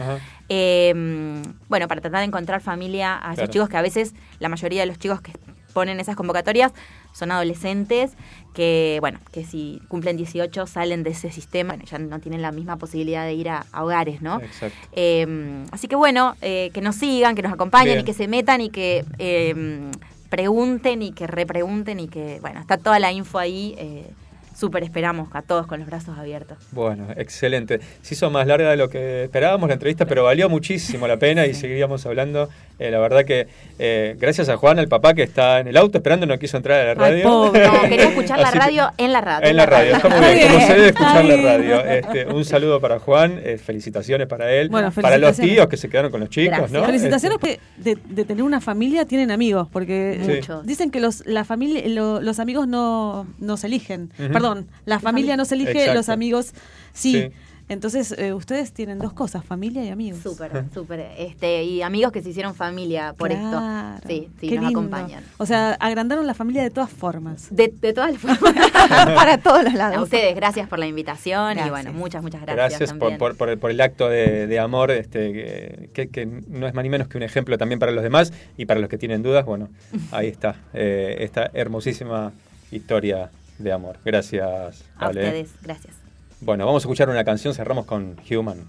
Eh, bueno, para tratar de encontrar familia a esos Claro. chicos que a veces la mayoría de los chicos que ponen esas convocatorias son adolescentes que, bueno, que si cumplen 18 salen de ese sistema, bueno, ya no tienen la misma posibilidad de ir a, a hogares, ¿no? Exacto. Eh, así que bueno, eh, que nos sigan, que nos acompañen Bien. y que se metan y que eh, pregunten y que repregunten y que, bueno, está toda la info ahí. eh, súper esperamos a todos con los brazos abiertos. Bueno, excelente. Se hizo más larga de lo que esperábamos la entrevista, pero valió muchísimo la pena y seguiríamos hablando. Eh, la verdad que eh, gracias a Juan, el papá que está en el auto esperando, no quiso entrar a la radio. pobre. No, quería [laughs] escuchar la radio en la radio. En la radio, está muy bien, como se debe escuchar la radio. Este, un saludo para Juan, eh, felicitaciones para él, Bueno, para los felicitaciones. tíos que se quedaron con los chicos, ¿no? Felicitaciones porque de, de tener una familia tienen amigos, porque Sí. Muchos. dicen que los la familia lo- los amigos no, no se eligen. Perdón, la familia no se elige, Exacto. los amigos sí. Sí. Entonces, eh, ustedes tienen dos cosas, familia y amigos. Súper, súper. Este, y amigos que se hicieron familia por Claro. esto. Sí, sí, Qué nos lindo. acompañan. O sea, agrandaron la familia de todas formas. De, de todas las formas. [laughs] Para todos los lados. A ustedes, gracias por la invitación y bueno, muchas, muchas gracias. Gracias por, también. por, por el, por el acto de, de amor, este, que, que no es más ni menos que un ejemplo también para los demás y para los que tienen dudas. Bueno, ahí está, eh, esta hermosísima historia de amor. Gracias, A ustedes, gracias. Bueno, vamos a escuchar una canción, cerramos con Human,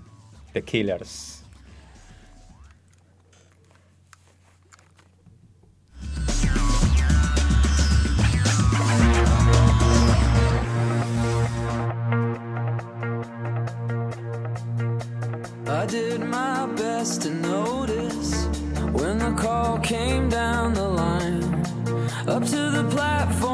The Killers. I did my best to notice when the call came down the line. Up to the platform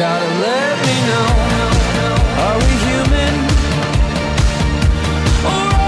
Gotta let me know. Are we human? Or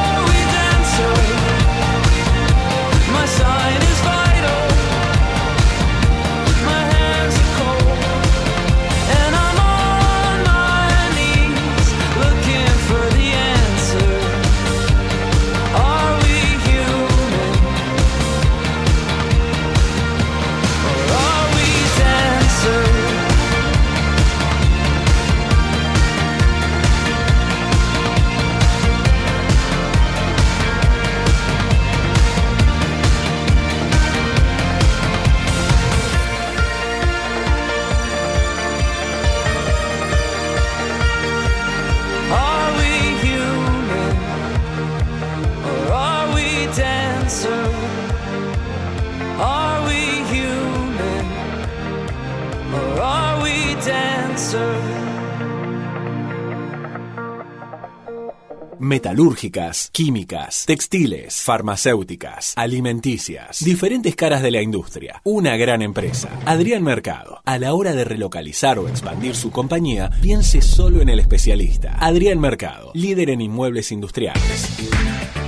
Metalúrgicas, químicas, textiles, farmacéuticas, alimenticias, diferentes caras de la industria, una gran empresa. Adrián Mercado, a la hora de relocalizar o expandir su compañía, piense solo en el especialista. Adrián Mercado, líder en inmuebles industriales.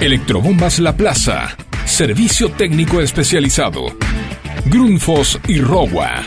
Electrobombas La Plaza. Servicio técnico especializado. Grundfos y Rogua.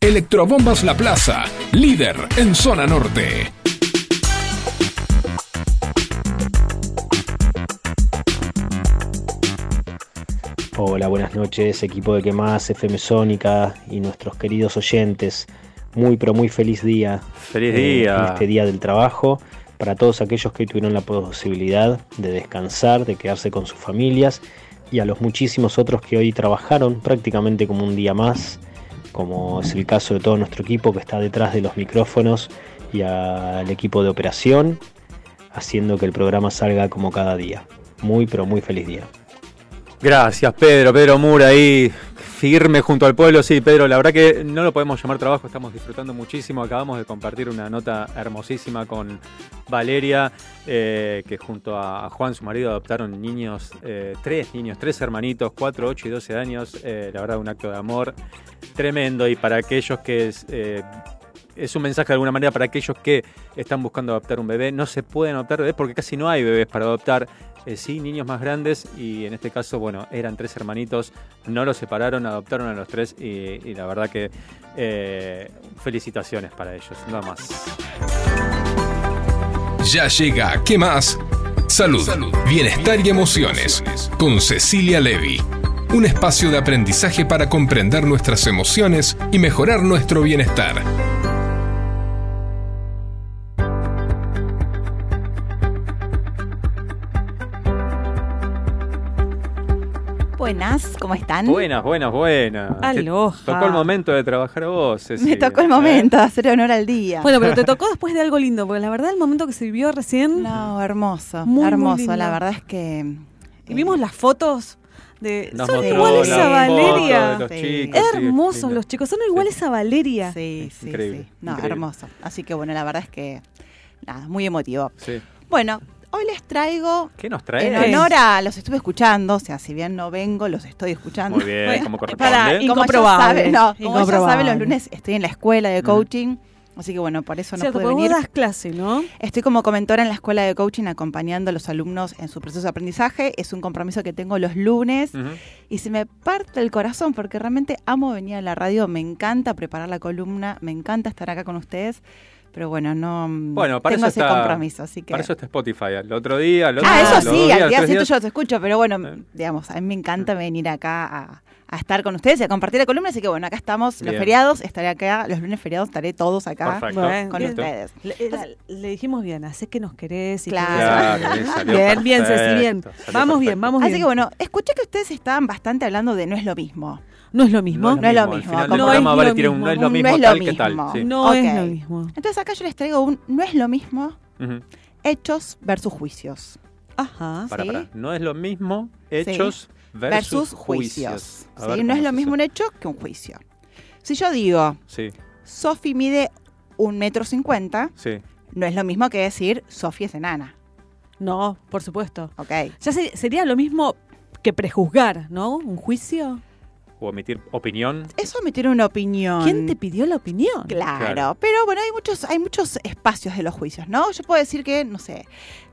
Electrobombas La Plaza, líder en zona norte. Hola, buenas noches, equipo de Que Más, FM Sónica y nuestros queridos oyentes. Muy, pero muy feliz día. Feliz eh, día. en este día del trabajo. Para todos aquellos que hoy tuvieron la posibilidad de descansar, de quedarse con sus familias y a los muchísimos otros que hoy trabajaron prácticamente como un día más, como es el caso de todo nuestro equipo que está detrás de los micrófonos y al equipo de operación, haciendo que el programa salga como cada día. Muy, pero muy feliz día. Gracias, Pedro. Pedro Mura ahí, firme junto al pueblo. Sí, Pedro, la verdad que no lo podemos llamar trabajo, estamos disfrutando muchísimo. Acabamos de compartir una nota hermosísima con Valeria, eh, que junto a Juan, su marido, adoptaron niños, eh, tres niños, tres hermanitos, 4, 8 y 12 años. Eh, la verdad, un acto de amor tremendo. Y para aquellos que... eh, es un mensaje de alguna manera para aquellos que están buscando adoptar un bebé. No se pueden adoptar bebés porque casi no hay bebés para adoptar. Eh, sí, niños más grandes y en este caso, bueno, eran tres hermanitos, no los separaron, adoptaron a los tres y, la verdad que eh, felicitaciones para ellos, nada más. Ya llega, ¿qué más? Salud, bienestar y emociones. Con Cecilia Levy. Un espacio de aprendizaje para comprender nuestras emociones y mejorar nuestro bienestar. Buenas, ¿cómo están? Buenas, buenas, buenas. Te Aloha. Tocó el momento de trabajar a vos, Me tocó el momento de hacer honor al día. Bueno, pero te tocó después de algo lindo, porque la verdad el momento que se vivió recién... No, hermoso, Muy, hermoso. la verdad es que... Y vimos las fotos de... Nos son mostró iguales a Valeria. foto de los chicos, sí, Hermosos los chicos, son iguales a Valeria. Sí, sí, Increíble, sí. No, increíble. hermoso. Así que bueno, la verdad es que... Nada, muy emotivo. Sí. Bueno, hoy les traigo... ¿Qué nos trae? En honor a los estuve escuchando, o sea, si bien no vengo, los estoy escuchando. Muy bien, Bueno, como para- corresponde. como Incomprobable, no, como ella incomprobable. sabe, los lunes estoy en la escuela de coaching, así que bueno, por eso no pude vos venir. das clase, ¿no? Estoy como comentora en la escuela de coaching acompañando a los alumnos en su proceso de aprendizaje. Es un compromiso que tengo los lunes y se me parte el corazón porque realmente amo venir a la radio, me encanta preparar la columna, me encanta estar acá con ustedes. Pero bueno, no mm, Bueno, para tengo eso ese está, compromiso, así que... Para eso está Spotify. El otro día, el otro Ah, día, eso sí, al día siguiente yo los escucho, pero bueno, digamos, a mí me encanta venir acá a, a estar con ustedes y a compartir la columna, así que bueno, acá estamos, los Bien. feriados, estaré acá, los lunes feriados estaré todos acá Perfecto. Bueno, con bien. ustedes. Le, le- le dijimos bien, hace que nos querés y Claro. Claro, bien, salió bien, bien, Ceci, bien. perfecto, Vamos bien, perfecto. vamos Así bien. que bueno, escuché que ustedes estaban bastante hablando de no es lo mismo. No es lo mismo. No es lo mismo, No es lo mismo, no es tal lo que tal. mismo. sí. No es lo mismo. Entonces acá yo les traigo un no es lo mismo hechos versus juicios. Ajá. Para, ¿sí? para. No es lo mismo hechos versus, Versus juicios. A ¿sí? ver No es lo mismo un hecho que un juicio. Si yo digo, Sí, Sofi mide un metro cincuenta, sí. no es lo mismo que decir Sofi es enana. No, por supuesto. Ok. Ya se- sería lo mismo que prejuzgar, ¿no? Un juicio. O emitir opinión. Eso tiene una opinión. ¿Quién te pidió la opinión? Claro, Claro. pero bueno, hay muchos, hay muchos espacios de los juicios, ¿no? Yo puedo decir que, no sé,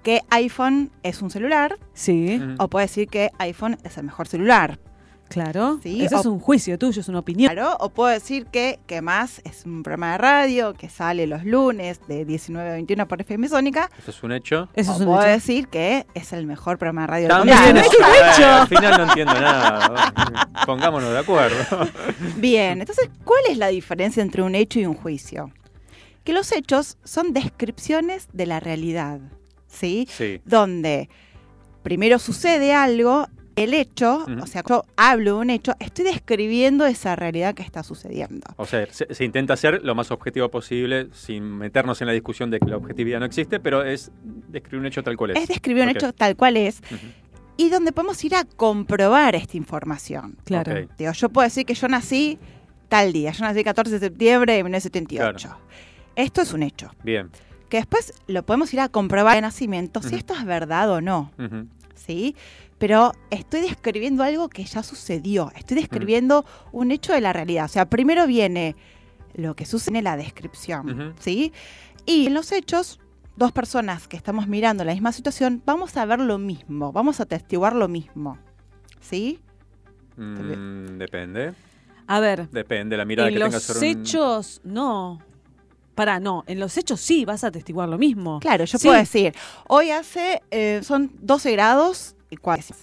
que iPhone es un celular, Sí, o puedo decir que iPhone es el mejor celular. Claro. Sí, Eso o- es un juicio tuyo, es una opinión. Claro, o puedo decir que, que más es un programa de radio que sale los lunes de 19 a 21 por FM Sónica. Eso es un hecho. Eso o es un puedo hecho. decir que es el mejor programa de radio del También condado. es un hecho. Al final no entiendo nada. [laughs] Pongámonos de acuerdo. Bien, entonces, ¿cuál es la diferencia entre un hecho y un juicio? que los hechos son descripciones de la realidad, ¿sí? Sí. Donde primero sucede algo, el hecho, o sea, yo hablo de un hecho, estoy describiendo esa realidad que está sucediendo. O sea, se, se intenta ser lo más objetivo posible sin meternos en la discusión de que la objetividad no existe, pero es describir un hecho tal cual es. Es describir un hecho tal cual es y donde podemos ir a comprobar esta información. Claro. Digo, yo puedo decir que yo nací tal día, yo nací el 14 de septiembre de 1978. Esto es un hecho. Bien. Que después lo podemos ir a comprobar de nacimiento si esto es verdad o no. ¿sí? Pero estoy describiendo algo que ya sucedió, estoy describiendo un hecho de la realidad. O sea, primero viene lo que sucede en la descripción. ¿sí? Y en los hechos, dos personas que estamos mirando la misma situación, vamos a ver lo mismo, vamos a atestiguar lo mismo, ¿sí? Mm, depende. A ver, Depende la mirada en que tengas los sobre un- hechos, no. Pará, no. En los hechos sí vas a atestiguar lo mismo. Claro, yo Sí. puedo decir, hoy hace, eh, son 12 grados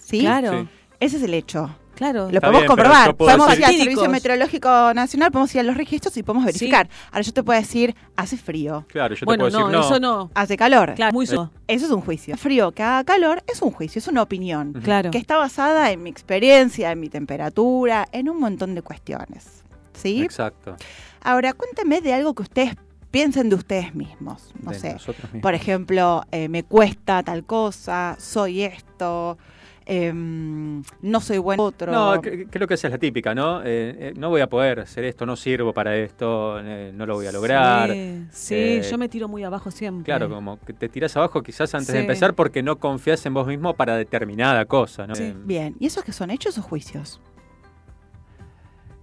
¿sí? Claro. Sí. Ese es el hecho. Claro. Lo Está podemos bien, comprobar. Podemos decir- ir al. Servicio Meteorológico Nacional, podemos ir a los registros y podemos Sí. verificar. Ahora yo te puedo decir, hace frío, Claro, yo Bueno, te puedo no, decir no. eso no. hace calor. Claro, muy so. Eso es un juicio. Frío que haga calor es un juicio, es una opinión. Claro. Que está basada en mi experiencia, en mi temperatura, en un montón de cuestiones. ¿Sí? Exacto. Ahora, cuénteme de algo que ustedes piensen de ustedes mismos. No De sé. Por ejemplo, eh, me cuesta tal cosa, soy esto, em, no soy bueno otro. No, creo que esa es la típica, ¿no? Eh, eh, no voy a poder hacer esto, no sirvo para esto, no lo voy a lograr. Sí, sí, yo me tiro muy abajo siempre. Claro, como que te tiras abajo quizás antes de Sí. empezar porque no confías en vos mismo para determinada cosa, ¿no? Eh, Bien, ¿y esos que son hechos o juicios?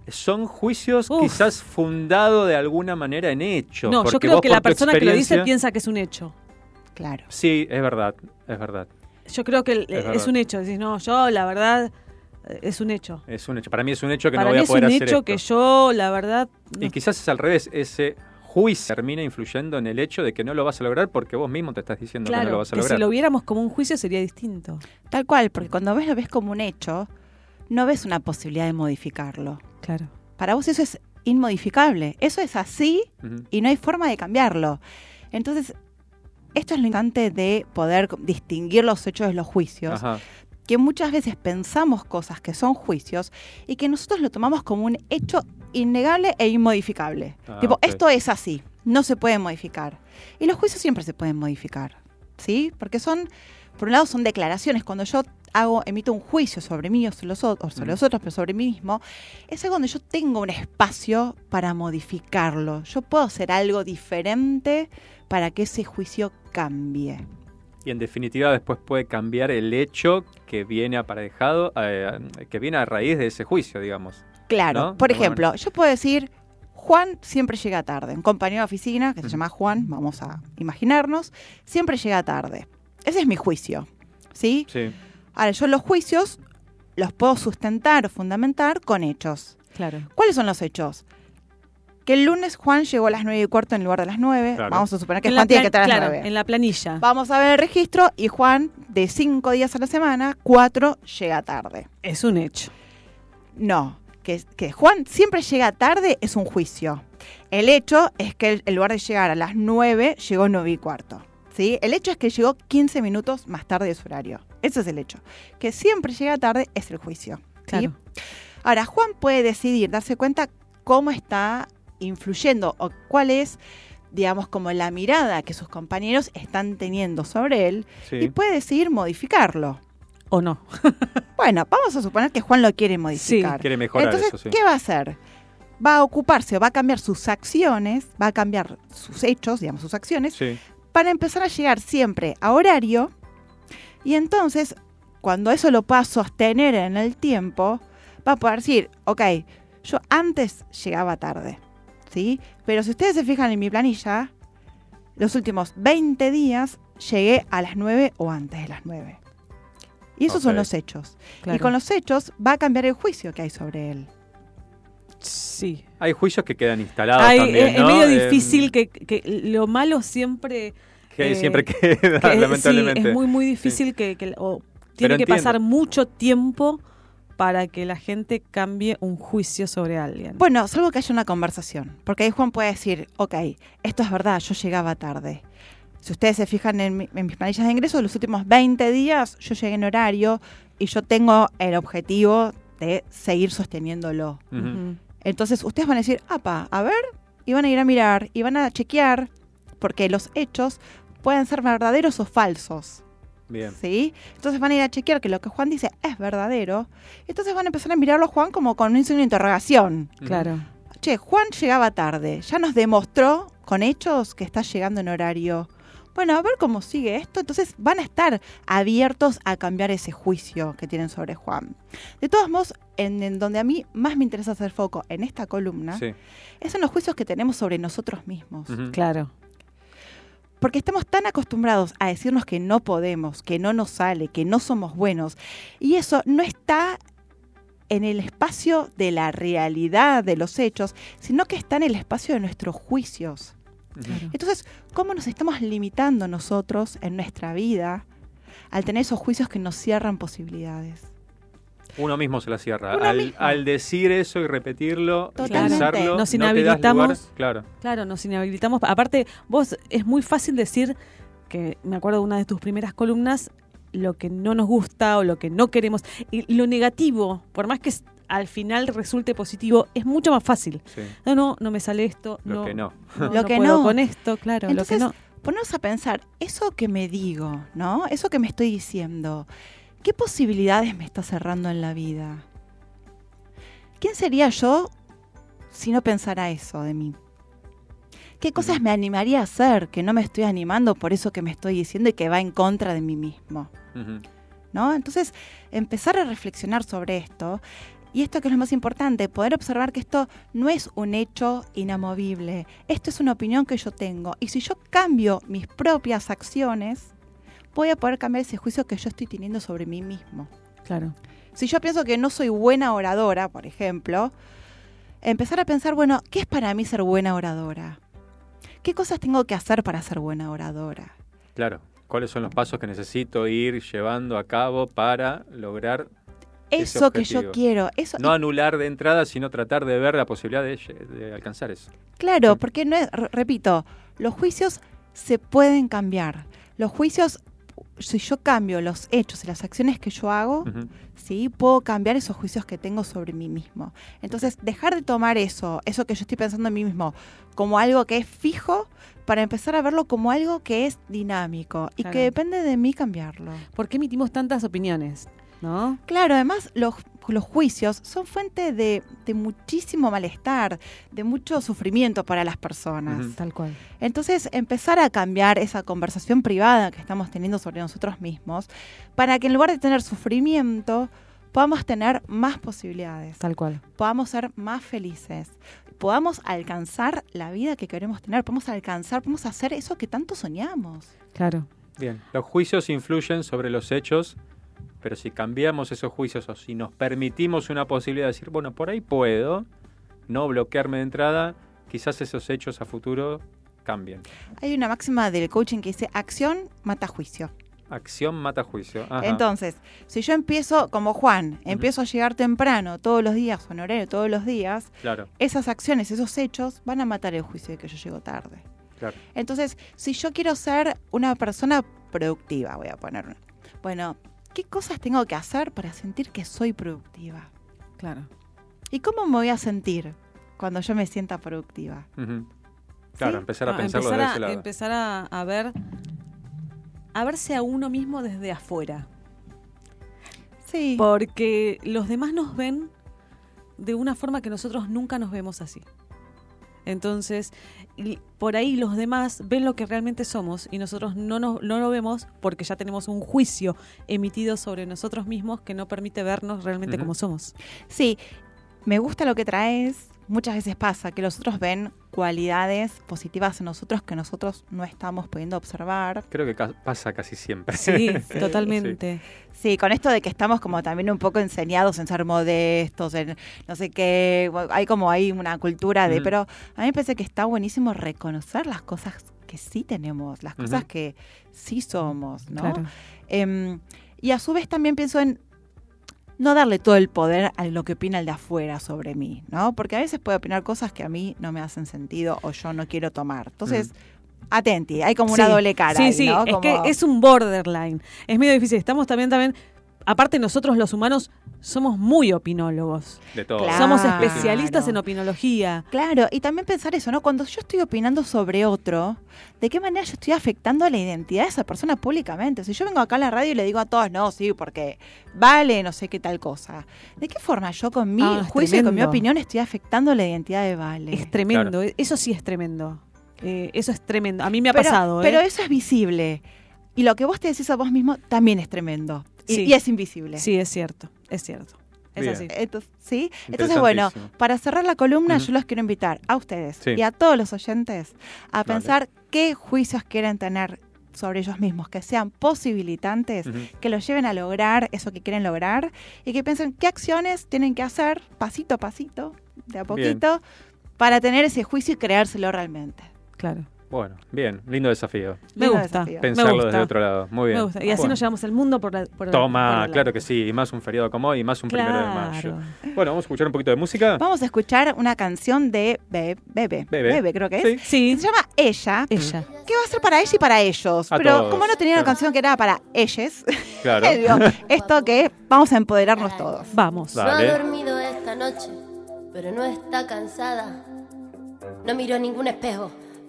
Son juicios Uf. quizás fundados de alguna manera en hechos. No, yo creo que la persona que lo dice piensa que es un hecho. Claro. Sí, es verdad, es verdad. Yo creo que Es es, un hecho. Decís, no, yo la verdad es un hecho. Es un hecho. Para mí es un hecho que Para no voy mí a es poder un hacer hecho esto. que yo, la verdad, no- Y quizás es al revés, ese juicio termina influyendo en el hecho de que no lo vas a lograr porque vos mismo te estás diciendo que no lo vas a que lograr. si lo viéramos como un juicio sería distinto. Tal cual, porque cuando ves lo ves como un hecho, no ves una posibilidad de modificarlo. Claro. Para vos eso es inmodificable. Eso es así y no hay forma de cambiarlo. Entonces, esto es lo importante de poder distinguir los hechos de los juicios. Ajá. Que muchas veces pensamos cosas que son juicios y que nosotros lo tomamos como un hecho innegable e inmodificable. Ah, tipo, esto es así, no se puede modificar. Y los juicios siempre se pueden modificar, ¿sí? Porque son, por un lado, son declaraciones. Cuando yo hago, emito un juicio sobre mí o sobre los, ot- o sobre Mm. los otros, pero sobre mí mismo, es algo donde yo tengo un espacio para modificarlo. Yo puedo hacer algo diferente para que ese juicio cambie. Y en definitiva después puede cambiar el hecho que viene aparejado, eh, que viene a raíz de ese juicio, digamos. Claro, ¿No? por ejemplo, yo puedo decir, Juan siempre llega tarde. Un compañero de oficina que se llama Juan, vamos a imaginarnos, siempre llega tarde. Ese es mi juicio, ¿sí? Sí. Ahora, yo los juicios los puedo sustentar o fundamentar con hechos. Claro. ¿Cuáles son los hechos? Que el lunes Juan llegó a las nueve y cuarto en lugar de las nueve. Claro. Vamos a suponer que En Juan tiene que estar a las claro, nueve. en la planilla. Vamos a ver el registro y Juan, de cinco días a la semana, cuatro llega tarde. Es un hecho. No, que, que Juan siempre llega tarde es un juicio. El hecho es que en lugar de llegar a las 9, llegó 9 y cuarto. ¿sí? El hecho es que llegó 15 minutos más tarde de su horario. Ese es el hecho. Que siempre llega tarde es el juicio. ¿sí? Claro. Ahora, Juan puede decidir, darse cuenta cómo está influyendo o cuál es, digamos, como la mirada que sus compañeros están teniendo sobre él Sí. y puede decidir modificarlo. ¿O no? [laughs] Bueno, vamos a suponer que Juan lo quiere modificar. Quiere mejorar Entonces, eso, sí. ¿qué va a hacer? Va a ocuparse o va a cambiar sus acciones, va a cambiar sus hechos, digamos, sus acciones, Sí. para empezar a llegar siempre a horario. Y entonces, cuando eso lo pueda sostener en el tiempo, va a poder decir, ok, yo antes llegaba tarde, ¿sí? Pero si ustedes se fijan en mi planilla, los últimos 20 días llegué a las 9 o antes de las 9. Y esos son los hechos. Y con los hechos va a cambiar el juicio que hay sobre él. Sí. Hay juicios que quedan instalados también, es, es medio Eh, difícil que, que lo malo siempre... que eh, siempre queda, que- [laughs] lamentablemente. Sí, es muy, muy difícil que, que- o tiene Pero que entiendo. pasar mucho tiempo para que la gente cambie un juicio sobre alguien? Bueno, salvo que haya una conversación. Porque ahí Juan puede decir, ok, esto es verdad, yo llegaba tarde. Si ustedes se fijan en, mi- en mis planillas de ingresos, los últimos 20 días yo llegué en horario y yo tengo el objetivo de seguir sosteniéndolo. Entonces ustedes van a decir, apa, a ver, y van a ir a mirar y van a chequear, porque los hechos pueden ser verdaderos o falsos. Bien. ¿Sí? Entonces van a ir a chequear que lo que Juan dice es verdadero. Entonces van a empezar a mirarlo a Juan como con un signo de interrogación. Claro. Che, Juan llegaba tarde. Ya nos demostró con hechos que está llegando en horario. Bueno, a ver cómo sigue esto. Entonces van a estar abiertos a cambiar ese juicio que tienen sobre Juan. De todos modos, en, en donde a mí más me interesa hacer foco en esta columna, Sí. es en los juicios que tenemos sobre nosotros mismos. Claro. Porque estamos tan acostumbrados a decirnos que no podemos, que no nos sale, que no somos buenos. Y eso no está en el espacio de la realidad de los hechos, sino que está en el espacio de nuestros juicios. Entonces, ¿cómo nos estamos limitando nosotros en nuestra vida al tener esos juicios que nos cierran posibilidades? Uno mismo se la cierra. Al, decir eso y repetirlo, y Totalmente. pensarlo, Nos no te das inhabilitamos. lugar- claro. Claro, nos inhabilitamos. Aparte, vos es muy fácil decir que me acuerdo de una de tus primeras columnas lo que no nos gusta o lo que no queremos y lo negativo, por más que al final resulte positivo, es mucho más fácil. Sí. No, no, no me sale esto, Lo no, que no. no, Lo no que puedo no. con esto, claro, Entonces, lo que no. ponernos a pensar, eso que me digo, ¿no? Eso que me estoy diciendo, ¿qué posibilidades me está cerrando en la vida? ¿Quién sería yo si no pensara eso de mí? ¿Qué cosas me animaría a hacer que no me estoy animando por eso que me estoy diciendo y que va en contra de mí mismo? ¿no? Entonces, empezar a reflexionar sobre esto. Y esto que es lo más importante, poder observar que esto no es un hecho inamovible. Esto es una opinión que yo tengo. Y si yo cambio mis propias acciones, voy a poder cambiar ese juicio que yo estoy teniendo sobre mí mismo. Claro. Si yo pienso que no soy buena oradora, por ejemplo, empezar a pensar, bueno, ¿qué es para mí ser buena oradora? ¿Qué cosas tengo que hacer para ser buena oradora? Claro. ¿Cuáles son los pasos que necesito ir llevando a cabo para lograr Eso que yo quiero, eso No anular de entrada, sino tratar de ver la posibilidad de, de alcanzar eso. Claro, porque no es, re- repito, los juicios se pueden cambiar. Los juicios, si yo cambio los hechos y las acciones que yo hago, sí, puedo cambiar esos juicios que tengo sobre mí mismo. Entonces, dejar de tomar eso, eso que yo estoy pensando en mí mismo, como algo que es fijo, para empezar a verlo como algo que es dinámico y Claro. que depende de mí cambiarlo. ¿Por qué emitimos tantas opiniones? ¿No? Claro, además los, los juicios son fuente de, de muchísimo malestar, de mucho sufrimiento para las personas. Tal cual. Entonces, empezar a cambiar esa conversación privada que estamos teniendo sobre nosotros mismos, para que en lugar de tener sufrimiento, podamos tener más posibilidades, Tal cual. podamos ser más felices, podamos alcanzar la vida que queremos tener, podemos alcanzar, podemos hacer eso que tanto soñamos. Claro. Bien, los juicios influyen sobre los hechos, pero si cambiamos esos juicios o si nos permitimos una posibilidad de decir, bueno, por ahí puedo, no bloquearme de entrada, quizás esos hechos a futuro cambien. Hay una máxima del coaching que dice, acción mata juicio. Acción mata juicio. Ajá. Entonces, si yo empiezo, como Juan, empiezo a llegar temprano todos los días, o en horario todos los días, Claro, esas acciones, esos hechos van a matar el juicio de que yo llego tarde. claro. Entonces, si yo quiero ser una persona productiva, voy a poner, bueno, ¿qué cosas tengo que hacer para sentir que soy productiva? Claro. ¿Y cómo me voy a sentir cuando yo me sienta productiva? Claro, ¿Sí? empezar a Ah, pensarlo empezar de a, ese lado. empezar a, a ver a verse a uno mismo desde afuera Sí. porque los demás nos ven de una forma que nosotros nunca nos vemos así entonces y por ahí los demás ven lo que realmente somos y nosotros no, nos, no lo vemos porque ya tenemos un juicio emitido sobre nosotros mismos que no permite vernos realmente como somos Sí, me gusta lo que traes. Muchas veces pasa que los otros ven cualidades positivas en nosotros que nosotros no estamos pudiendo observar. Creo que ca- pasa casi siempre. sí [laughs] totalmente Sí, con esto de que estamos como también un poco enseñados en ser modestos, en no sé qué, hay como ahí una cultura de, pero a mí me parece que está buenísimo reconocer las cosas que sí tenemos, las cosas que sí somos, ¿no? Claro. Em, y a su vez también pienso en, no darle todo el poder a lo que opina el de afuera sobre mí, ¿no? Porque a veces puede opinar cosas que a mí no me hacen sentido o yo no quiero tomar. Entonces, atenti, hay como una Sí, doble cara. Sí, ahí, sí, es que es un borderline. Es medio difícil. Estamos también, también, aparte nosotros los humanos somos muy opinólogos. De todo. Claro. Somos especialistas en opinología. Claro, y también pensar eso, ¿no? Cuando yo estoy opinando sobre otro, ¿de qué manera yo estoy afectando a la identidad de esa persona públicamente? Si yo vengo acá a la radio y le digo a todos, no, sí, porque vale no sé qué tal cosa. ¿De qué forma yo con mi Ah, juicio y con mi opinión estoy afectando la identidad de Vale? Es tremendo. Eso sí es tremendo. Eh, eso es tremendo. A mí me ha pero, pasado. ¿eh? Pero eso es visible. Y lo que vos te decís a vos mismo también es tremendo. Y, Sí. y es invisible. Sí, es cierto. Es cierto. Es Bien. así. Entonces, ¿sí? Entonces, bueno, para cerrar la columna, yo los quiero invitar a ustedes Sí. y a todos los oyentes a pensar qué juicios quieren tener sobre ellos mismos, que sean posibilitantes, que los lleven a lograr eso que quieren lograr y que piensen qué acciones tienen que hacer pasito a pasito, de a Bien. poquito, para tener ese juicio y creárselo realmente. Claro. Bueno, bien, lindo desafío. Me Lindo gusta. desafío. Pensarlo me gusta. desde otro lado. Muy bien. Me gusta. Y así Bueno. nos llevamos el mundo por la. Por Toma, por la- claro que sí, y más un feriado como hoy, y más un primero de mayo. Claro. Bueno, vamos a escuchar un poquito de música. Vamos a escuchar una canción de Be- Bebe, Bebe. creo que es. Sí. Se llama Ella. Ella. que va a ser para ella y para ellos. A Pero todos, como no tenía una claro. canción que era para ellos, [laughs] Claro. [laughs] digo, esto que vamos a empoderarnos todos. Vamos. No ha dormido esta noche, pero no está cansada. No miró ningún espejo,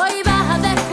Hoy vas a descubrir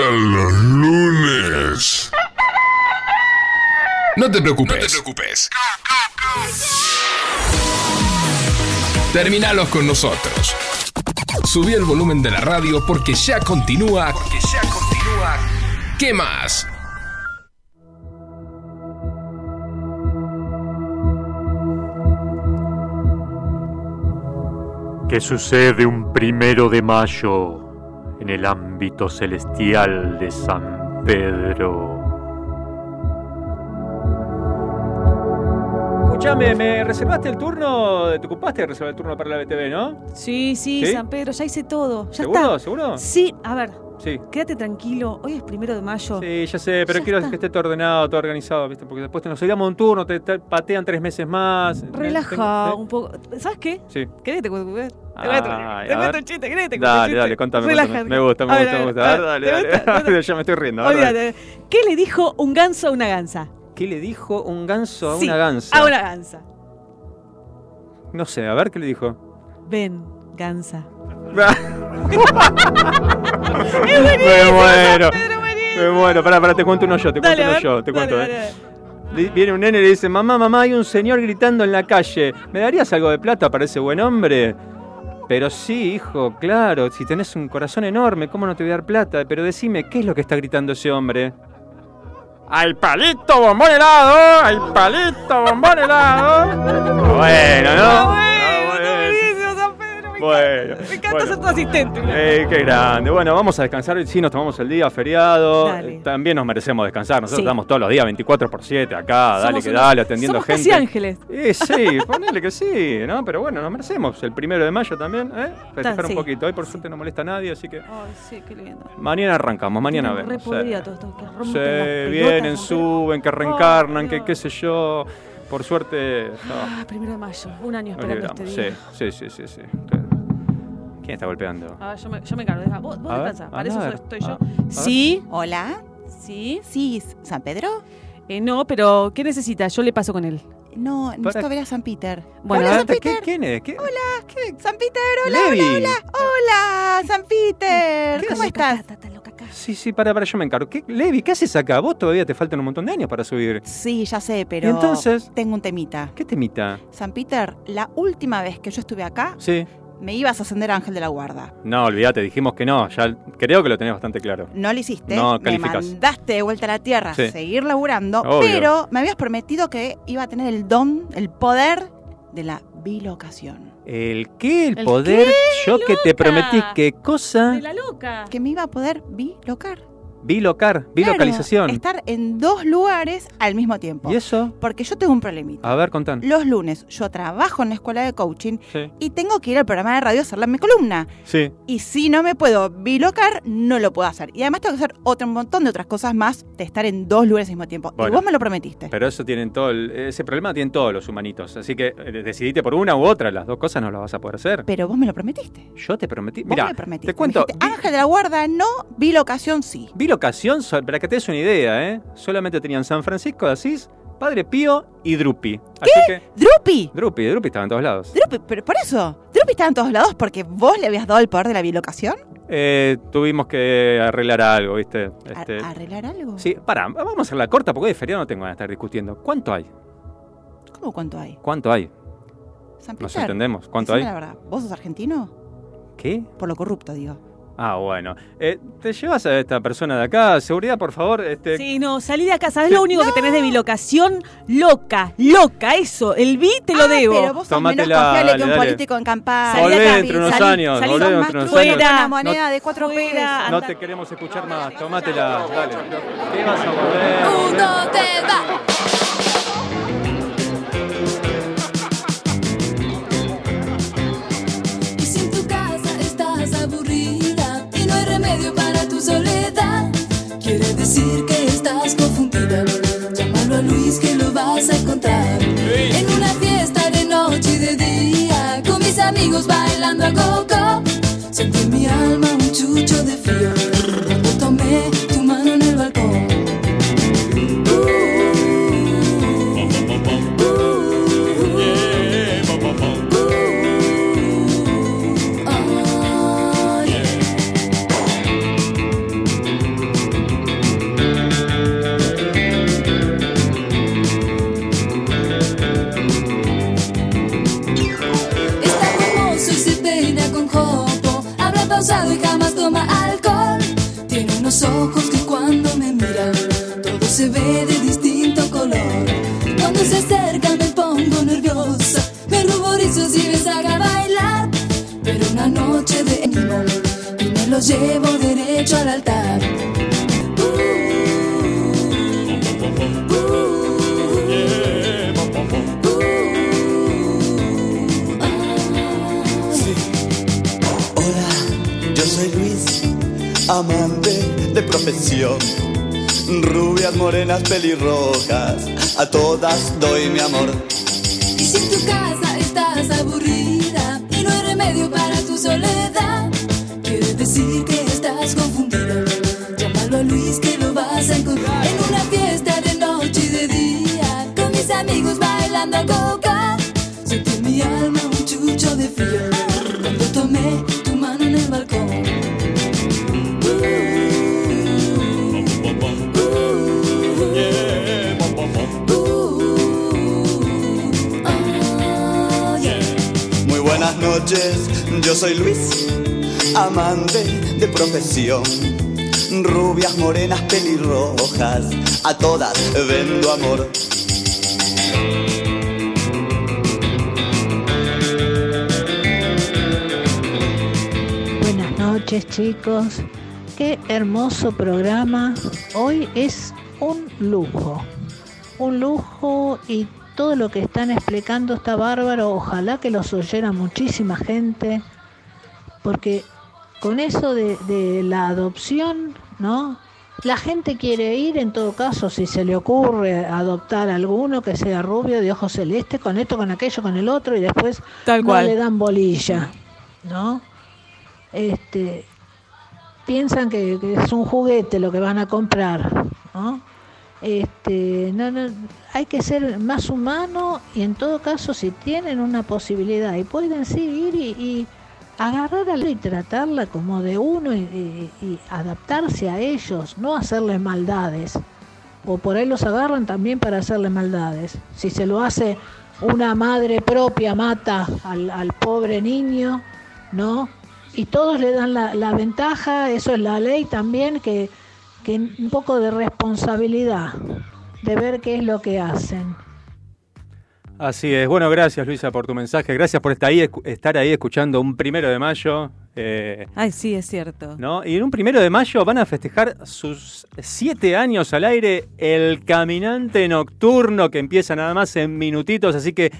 los lunes. No te preocupes. No te preocupes. Terminalos con nosotros. Subí el volumen de la radio porque ya continúa. Porque ya continúa. ¿Qué más? ¿Qué sucede un primero de mayo en el ámbito celestial de San Pedro? Escuchame, ¿me reservaste el turno? ¿Te ocupaste de reservar el turno para la BTV, no? Sí, sí, ¿Sí? San Pedro, ya hice todo. Ya ¿Seguro? está. ¿Seguro? Sí, a ver, Sí. quédate tranquilo. Hoy es primero de mayo. Sí, ya sé, pero Ya quiero está. que esté todo ordenado, todo organizado, ¿viste? Porque después te nos olvidamos un turno, te, te patean tres meses más. Relaja Tengo- un poco. ¿Sabes qué? Sí. ¿Querés que te cuento? Te un chiste, ¿querés que te Dale, chiste? dale, contame, contame. Me gusta, me gusta, me gusta. dale, ¿te dale. [laughs] ya me estoy riendo. Olvídate. ¿Qué le dijo un ganso a una gansa? ¿Qué le dijo un ganso a Sí, una gansa? A una gansa. No sé, a ver qué le dijo. Ven, gansa. [laughs] me muero. Me muero. Pará, pará, te cuento uno yo, te Dale, cuento uno yo, te dale, cuento. dale, eh. Viene un nene y le dice, mamá, mamá, hay un señor gritando en la calle. ¿Me darías algo de plata para ese buen hombre? Pero sí, hijo, claro, si tenés un corazón enorme, ¿cómo no te voy a dar plata? Pero decime, ¿qué es lo que está gritando ese hombre? ¡Hay palito bombón helado! ¡Hay palito bombón helado! Bueno, ¿no? Bueno, Me encanta bueno. ser tu asistente. Eh, qué grande. Bueno, vamos a descansar. Sí, nos tomamos el día feriado. Dale. Eh, También nos merecemos descansar. Nosotros Sí. estamos todos los días 24 por 7 acá. dale, que unos- dale, atendiendo somos gente. casi ángeles. Eh, sí, [laughs] ponele que sí, ¿no? Pero bueno, nos merecemos. El primero de mayo también, ¿eh? Festejar un poquito. Hoy por suerte no molesta a nadie, así que. Ay, sí, qué lindo. Mañana arrancamos, mañana vemos. podría Sí. todo esto, que rompen pelotas, vienen, suben, que reencarnan, que qué sé yo. Por suerte. no. Ah, primero de mayo. Un año esperando este día. Sí, sí, sí, sí, sí. ¿Quién está golpeando? A ver, yo me, yo me encargo. Deja, Vos, vos A ver, descansá. Para eso ver, estoy yo. Sí. Hola. Sí. Sí, ¿San Pedro? Eh, no, pero ¿qué necesita? Yo le paso con él. No, necesito ver a San Peter. Bueno, hola, San Peter. ¿Quién es? ¿Qué? Hola, ¿qué? San Peter, hola, Levi. hola, hola. Hola, San Peter. ¿Cómo estás? Sí, sí, para, para, yo me encargo. ¿Qué, Levi, ¿qué haces acá? Vos todavía te faltan un montón de años para subir. Sí, ya sé, pero ¿Y entonces? tengo un temita. ¿Qué temita? San Peter, la última vez que yo estuve acá, Sí. Me ibas a ascender a Ángel de la Guarda. No, olvídate, dijimos que no. Ya creo que lo tenés bastante claro. No lo hiciste. No, me mandaste de vuelta a la tierra Sí. a seguir laburando, Obvio. pero me habías prometido que iba a tener el don, el poder de la bilocación. ¿El qué? ¿El, ¿El poder? qué, Yo que te prometí qué cosa. la loca. Que me iba a poder bilocar. Bilocar, bilocalización. Claro, estar en dos lugares al mismo tiempo. ¿Y eso? Porque yo tengo un problemita. A ver, contan. Los lunes yo trabajo en la escuela de coaching Sí. y tengo que ir al programa de radio a hacerle mi columna. Sí. Y si no me puedo bilocar, no lo puedo hacer. Y además tengo que hacer otro montón de otras cosas más de estar en dos lugares al mismo tiempo. Bueno. Y vos me lo prometiste. Pero eso tienen todo el- ese problema tienen todos los humanitos. Así que eh, decidite por una u otra. Las dos cosas no las vas a poder hacer. Pero vos me lo prometiste. Yo te prometí. Mira, te cuento. Dijiste, Ángel de la Guarda no, bilocación sí. Bilocación, so- para que te des una idea, ¿eh? Solamente tenían San Francisco de Asís, Padre Pío y Drupi. Así que. ¿Drupi? Drupi, Drupi estaba en todos lados. Drupi, pero por eso. Drupi estaba en todos lados porque vos le habías dado el poder de la bilocación. Eh, tuvimos que arreglar algo, ¿viste? Este, ¿A- ¿Arreglar algo? sí, pará, vamos a hacerla corta porque hoy es feriado no tengo ganas de estar discutiendo. ¿Cuánto hay? ¿Cómo cuánto hay? ¿Cuánto hay? San Nos Peter, entendemos. ¿Cuánto hay? la verdad. ¿Vos sos argentino? ¿Qué? Por lo corrupto, digo. Ah, bueno. Eh, ¿Te llevas a esta persona de acá? Seguridad, por favor. Este, Sí, no, salí de acá. ¿Sabés lo único que tenés de bilocación? Loca, loca, eso. El bi te lo debo. Ah, Pero vos sos menos confiable que un dale. político en campaña. Volvé acá, dentro de unos salí, años, salí volvé dentro unos años. Una No- moneda de cuatro pesos. No te queremos escuchar más. Tómatela, dale. ¿Qué vas a volver? Uno te va. Tu soledad, quiere decir que estás confundida. Llámalo a Luis que lo vas a encontrar. En una fiesta de noche y de día, con mis amigos bailando a Rubias, morenas, pelirrojas, a todas doy mi amor. Y si en tu casa estás aburrida y no hay remedio para tu soledad, quiere decir que estás confundida. Llámalo a Luis que lo vas a encontrar en una fiesta de noche y de día, con mis amigos bailando coca. Noches, yo soy Luis, amante de profesión. Rubias, morenas, pelirrojas, a todas vendo amor. Buenas noches chicos, qué hermoso programa. Hoy es un lujo, un lujo y todo lo que están explicando está bárbaro. Ojalá que los oyera muchísima gente, porque con eso de, de la adopción, ¿no? La gente quiere ir, en todo caso, si se le ocurre adoptar a alguno que sea rubio, de ojos celeste, con esto, con aquello, con el otro, y después Tal no le dan bolilla, ¿no? Este, piensan que, que es un juguete lo que van a comprar, ¿no? Este, no, no, hay que ser más humano y en todo caso si tienen una posibilidad y pueden sí ir y, agarrar a y tratarla como de uno y, adaptarse a ellos, no hacerles maldades. O por ahí los agarran también para hacerle maldades. Si se lo hace una madre propia, mata al, al pobre niño, ¿no? Y todos le dan la, la ventaja, eso es la ley también, que, que un poco de responsabilidad, de ver qué es lo que hacen. Así es. Bueno, gracias Luisa por tu mensaje. Gracias por estar ahí, estar ahí escuchando un primero de mayo. eh, Ay, sí, es cierto. ¿no? Y en un primero de mayo van a festejar sus siete años al aire el Caminante Nocturno que empieza nada más en minutitos. Así que,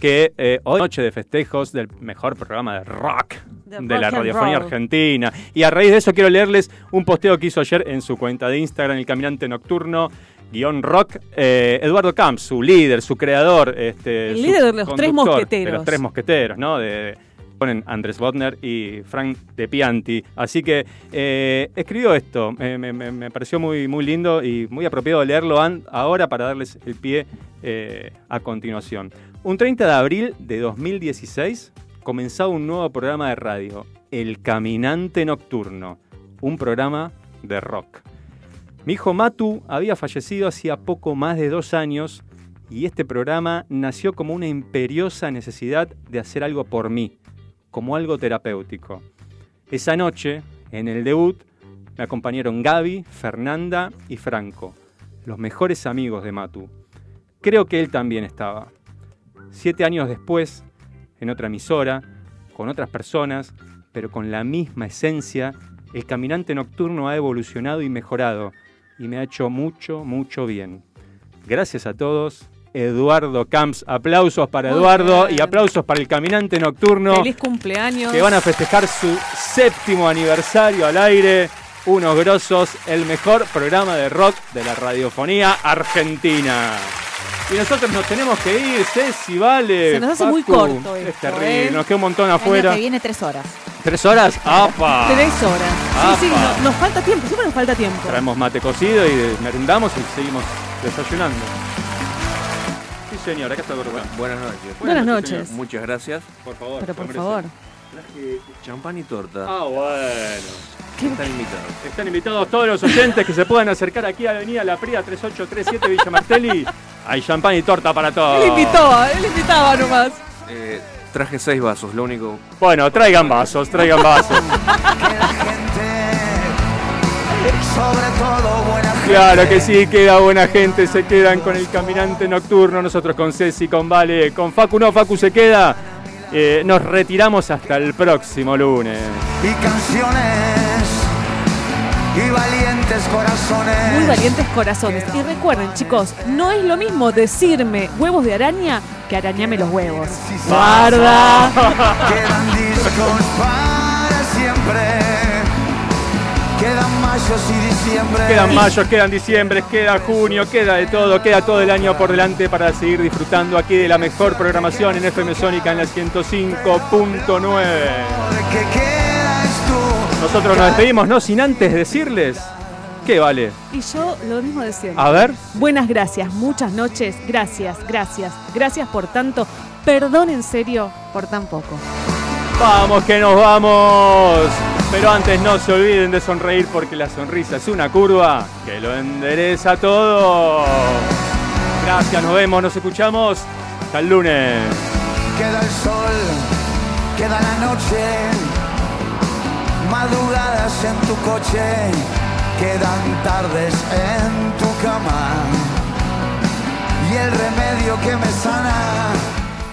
que eh, hoy noche de festejos del mejor programa de rock De de la rock radiofonía argentina. Y a raíz de eso quiero leerles un posteo que hizo ayer en su cuenta de Instagram, el Caminante Nocturno. Guión rock, eh, Eduardo Camps, su líder, su creador. Este, El líder de los tres mosqueteros. De los tres mosqueteros, ¿no? De, ponen Andrés Bodner y Frank De Pianti. Así que eh, escribió esto. Eh, me, me- me pareció muy, muy lindo y muy apropiado leerlo ahora para darles el pie eh, a continuación. Un 30 de abril de 2016 comenzaba un nuevo programa de radio, El Caminante Nocturno, un programa de rock. Mi hijo Matu había fallecido hacía poco más de dos años y este programa nació como una imperiosa necesidad de hacer algo por mí, como algo terapéutico. Esa noche, en el debut, me acompañaron Gaby, Fernanda y Franco, los mejores amigos de Matu. Creo que él también estaba. Siete años después, en otra emisora, con otras personas, pero con la misma esencia, el caminante nocturno ha evolucionado y mejorado, y me ha hecho mucho, mucho bien. Gracias a todos. Eduardo Camps, aplausos para Muy Eduardo bien. y aplausos para el caminante nocturno Feliz cumpleaños. que van a festejar su séptimo aniversario al aire. Unos grosos, el mejor programa de rock de la radiofonía argentina. Y nosotros nos tenemos que ir, Ceci, vale. Se nos hace muy corto Es esto, terrible, ¿eh? nos queda un montón afuera. que viene tres horas. ¿Tres horas? ¡Apa! Tres horas. Sí, sí, Apa. no- nos falta tiempo, siempre nos falta tiempo. Traemos mate cocido y merendamos y seguimos desayunando. Sí, señor, acá está el. Buenas noches. Buenas noches. señor. Muchas gracias. Por favor. Pero por favor. Traje champán y torta. Ah, bueno. Están invitados. Están invitados todos los oyentes que se puedan acercar aquí a Avenida La Pría 3837 Villa Martelli. Hay champán y torta para todos. Él invitó, él invitaba nomás. Eh, traje seis vasos, lo único. Bueno, traigan vasos, traigan vasos. Que la gente sobre todo buena gente. Claro que sí, queda buena gente, se quedan con el caminante nocturno, nosotros con Ceci, con Vale, con Facu no, Facu se queda. Eh, nos retiramos hasta el próximo lunes. Y canciones y valientes corazones. Muy valientes corazones. Y recuerden, chicos, no es lo mismo decirme huevos de araña que arañame los huevos. Guarda. Quedan discos para siempre. Quedan mayos y diciembre. Quedan mayos, quedan diciembre, queda junio, queda de todo, queda todo el año por delante para seguir disfrutando aquí de la mejor programación en FM Sónica en la 105.9. Nosotros nos despedimos, no sin antes decirles que vale. Y yo lo mismo de siempre. A ver. Buenas gracias, muchas noches. Gracias, gracias. Gracias por tanto. Perdón en serio por tan poco. Vamos que nos vamos. Pero antes no se olviden de sonreír porque la sonrisa es una curva que lo endereza todo. Gracias, nos vemos, nos escuchamos. Hasta el lunes. Queda el sol, queda la noche, madrugadas en tu coche, quedan tardes en tu cama y el remedio que me sana.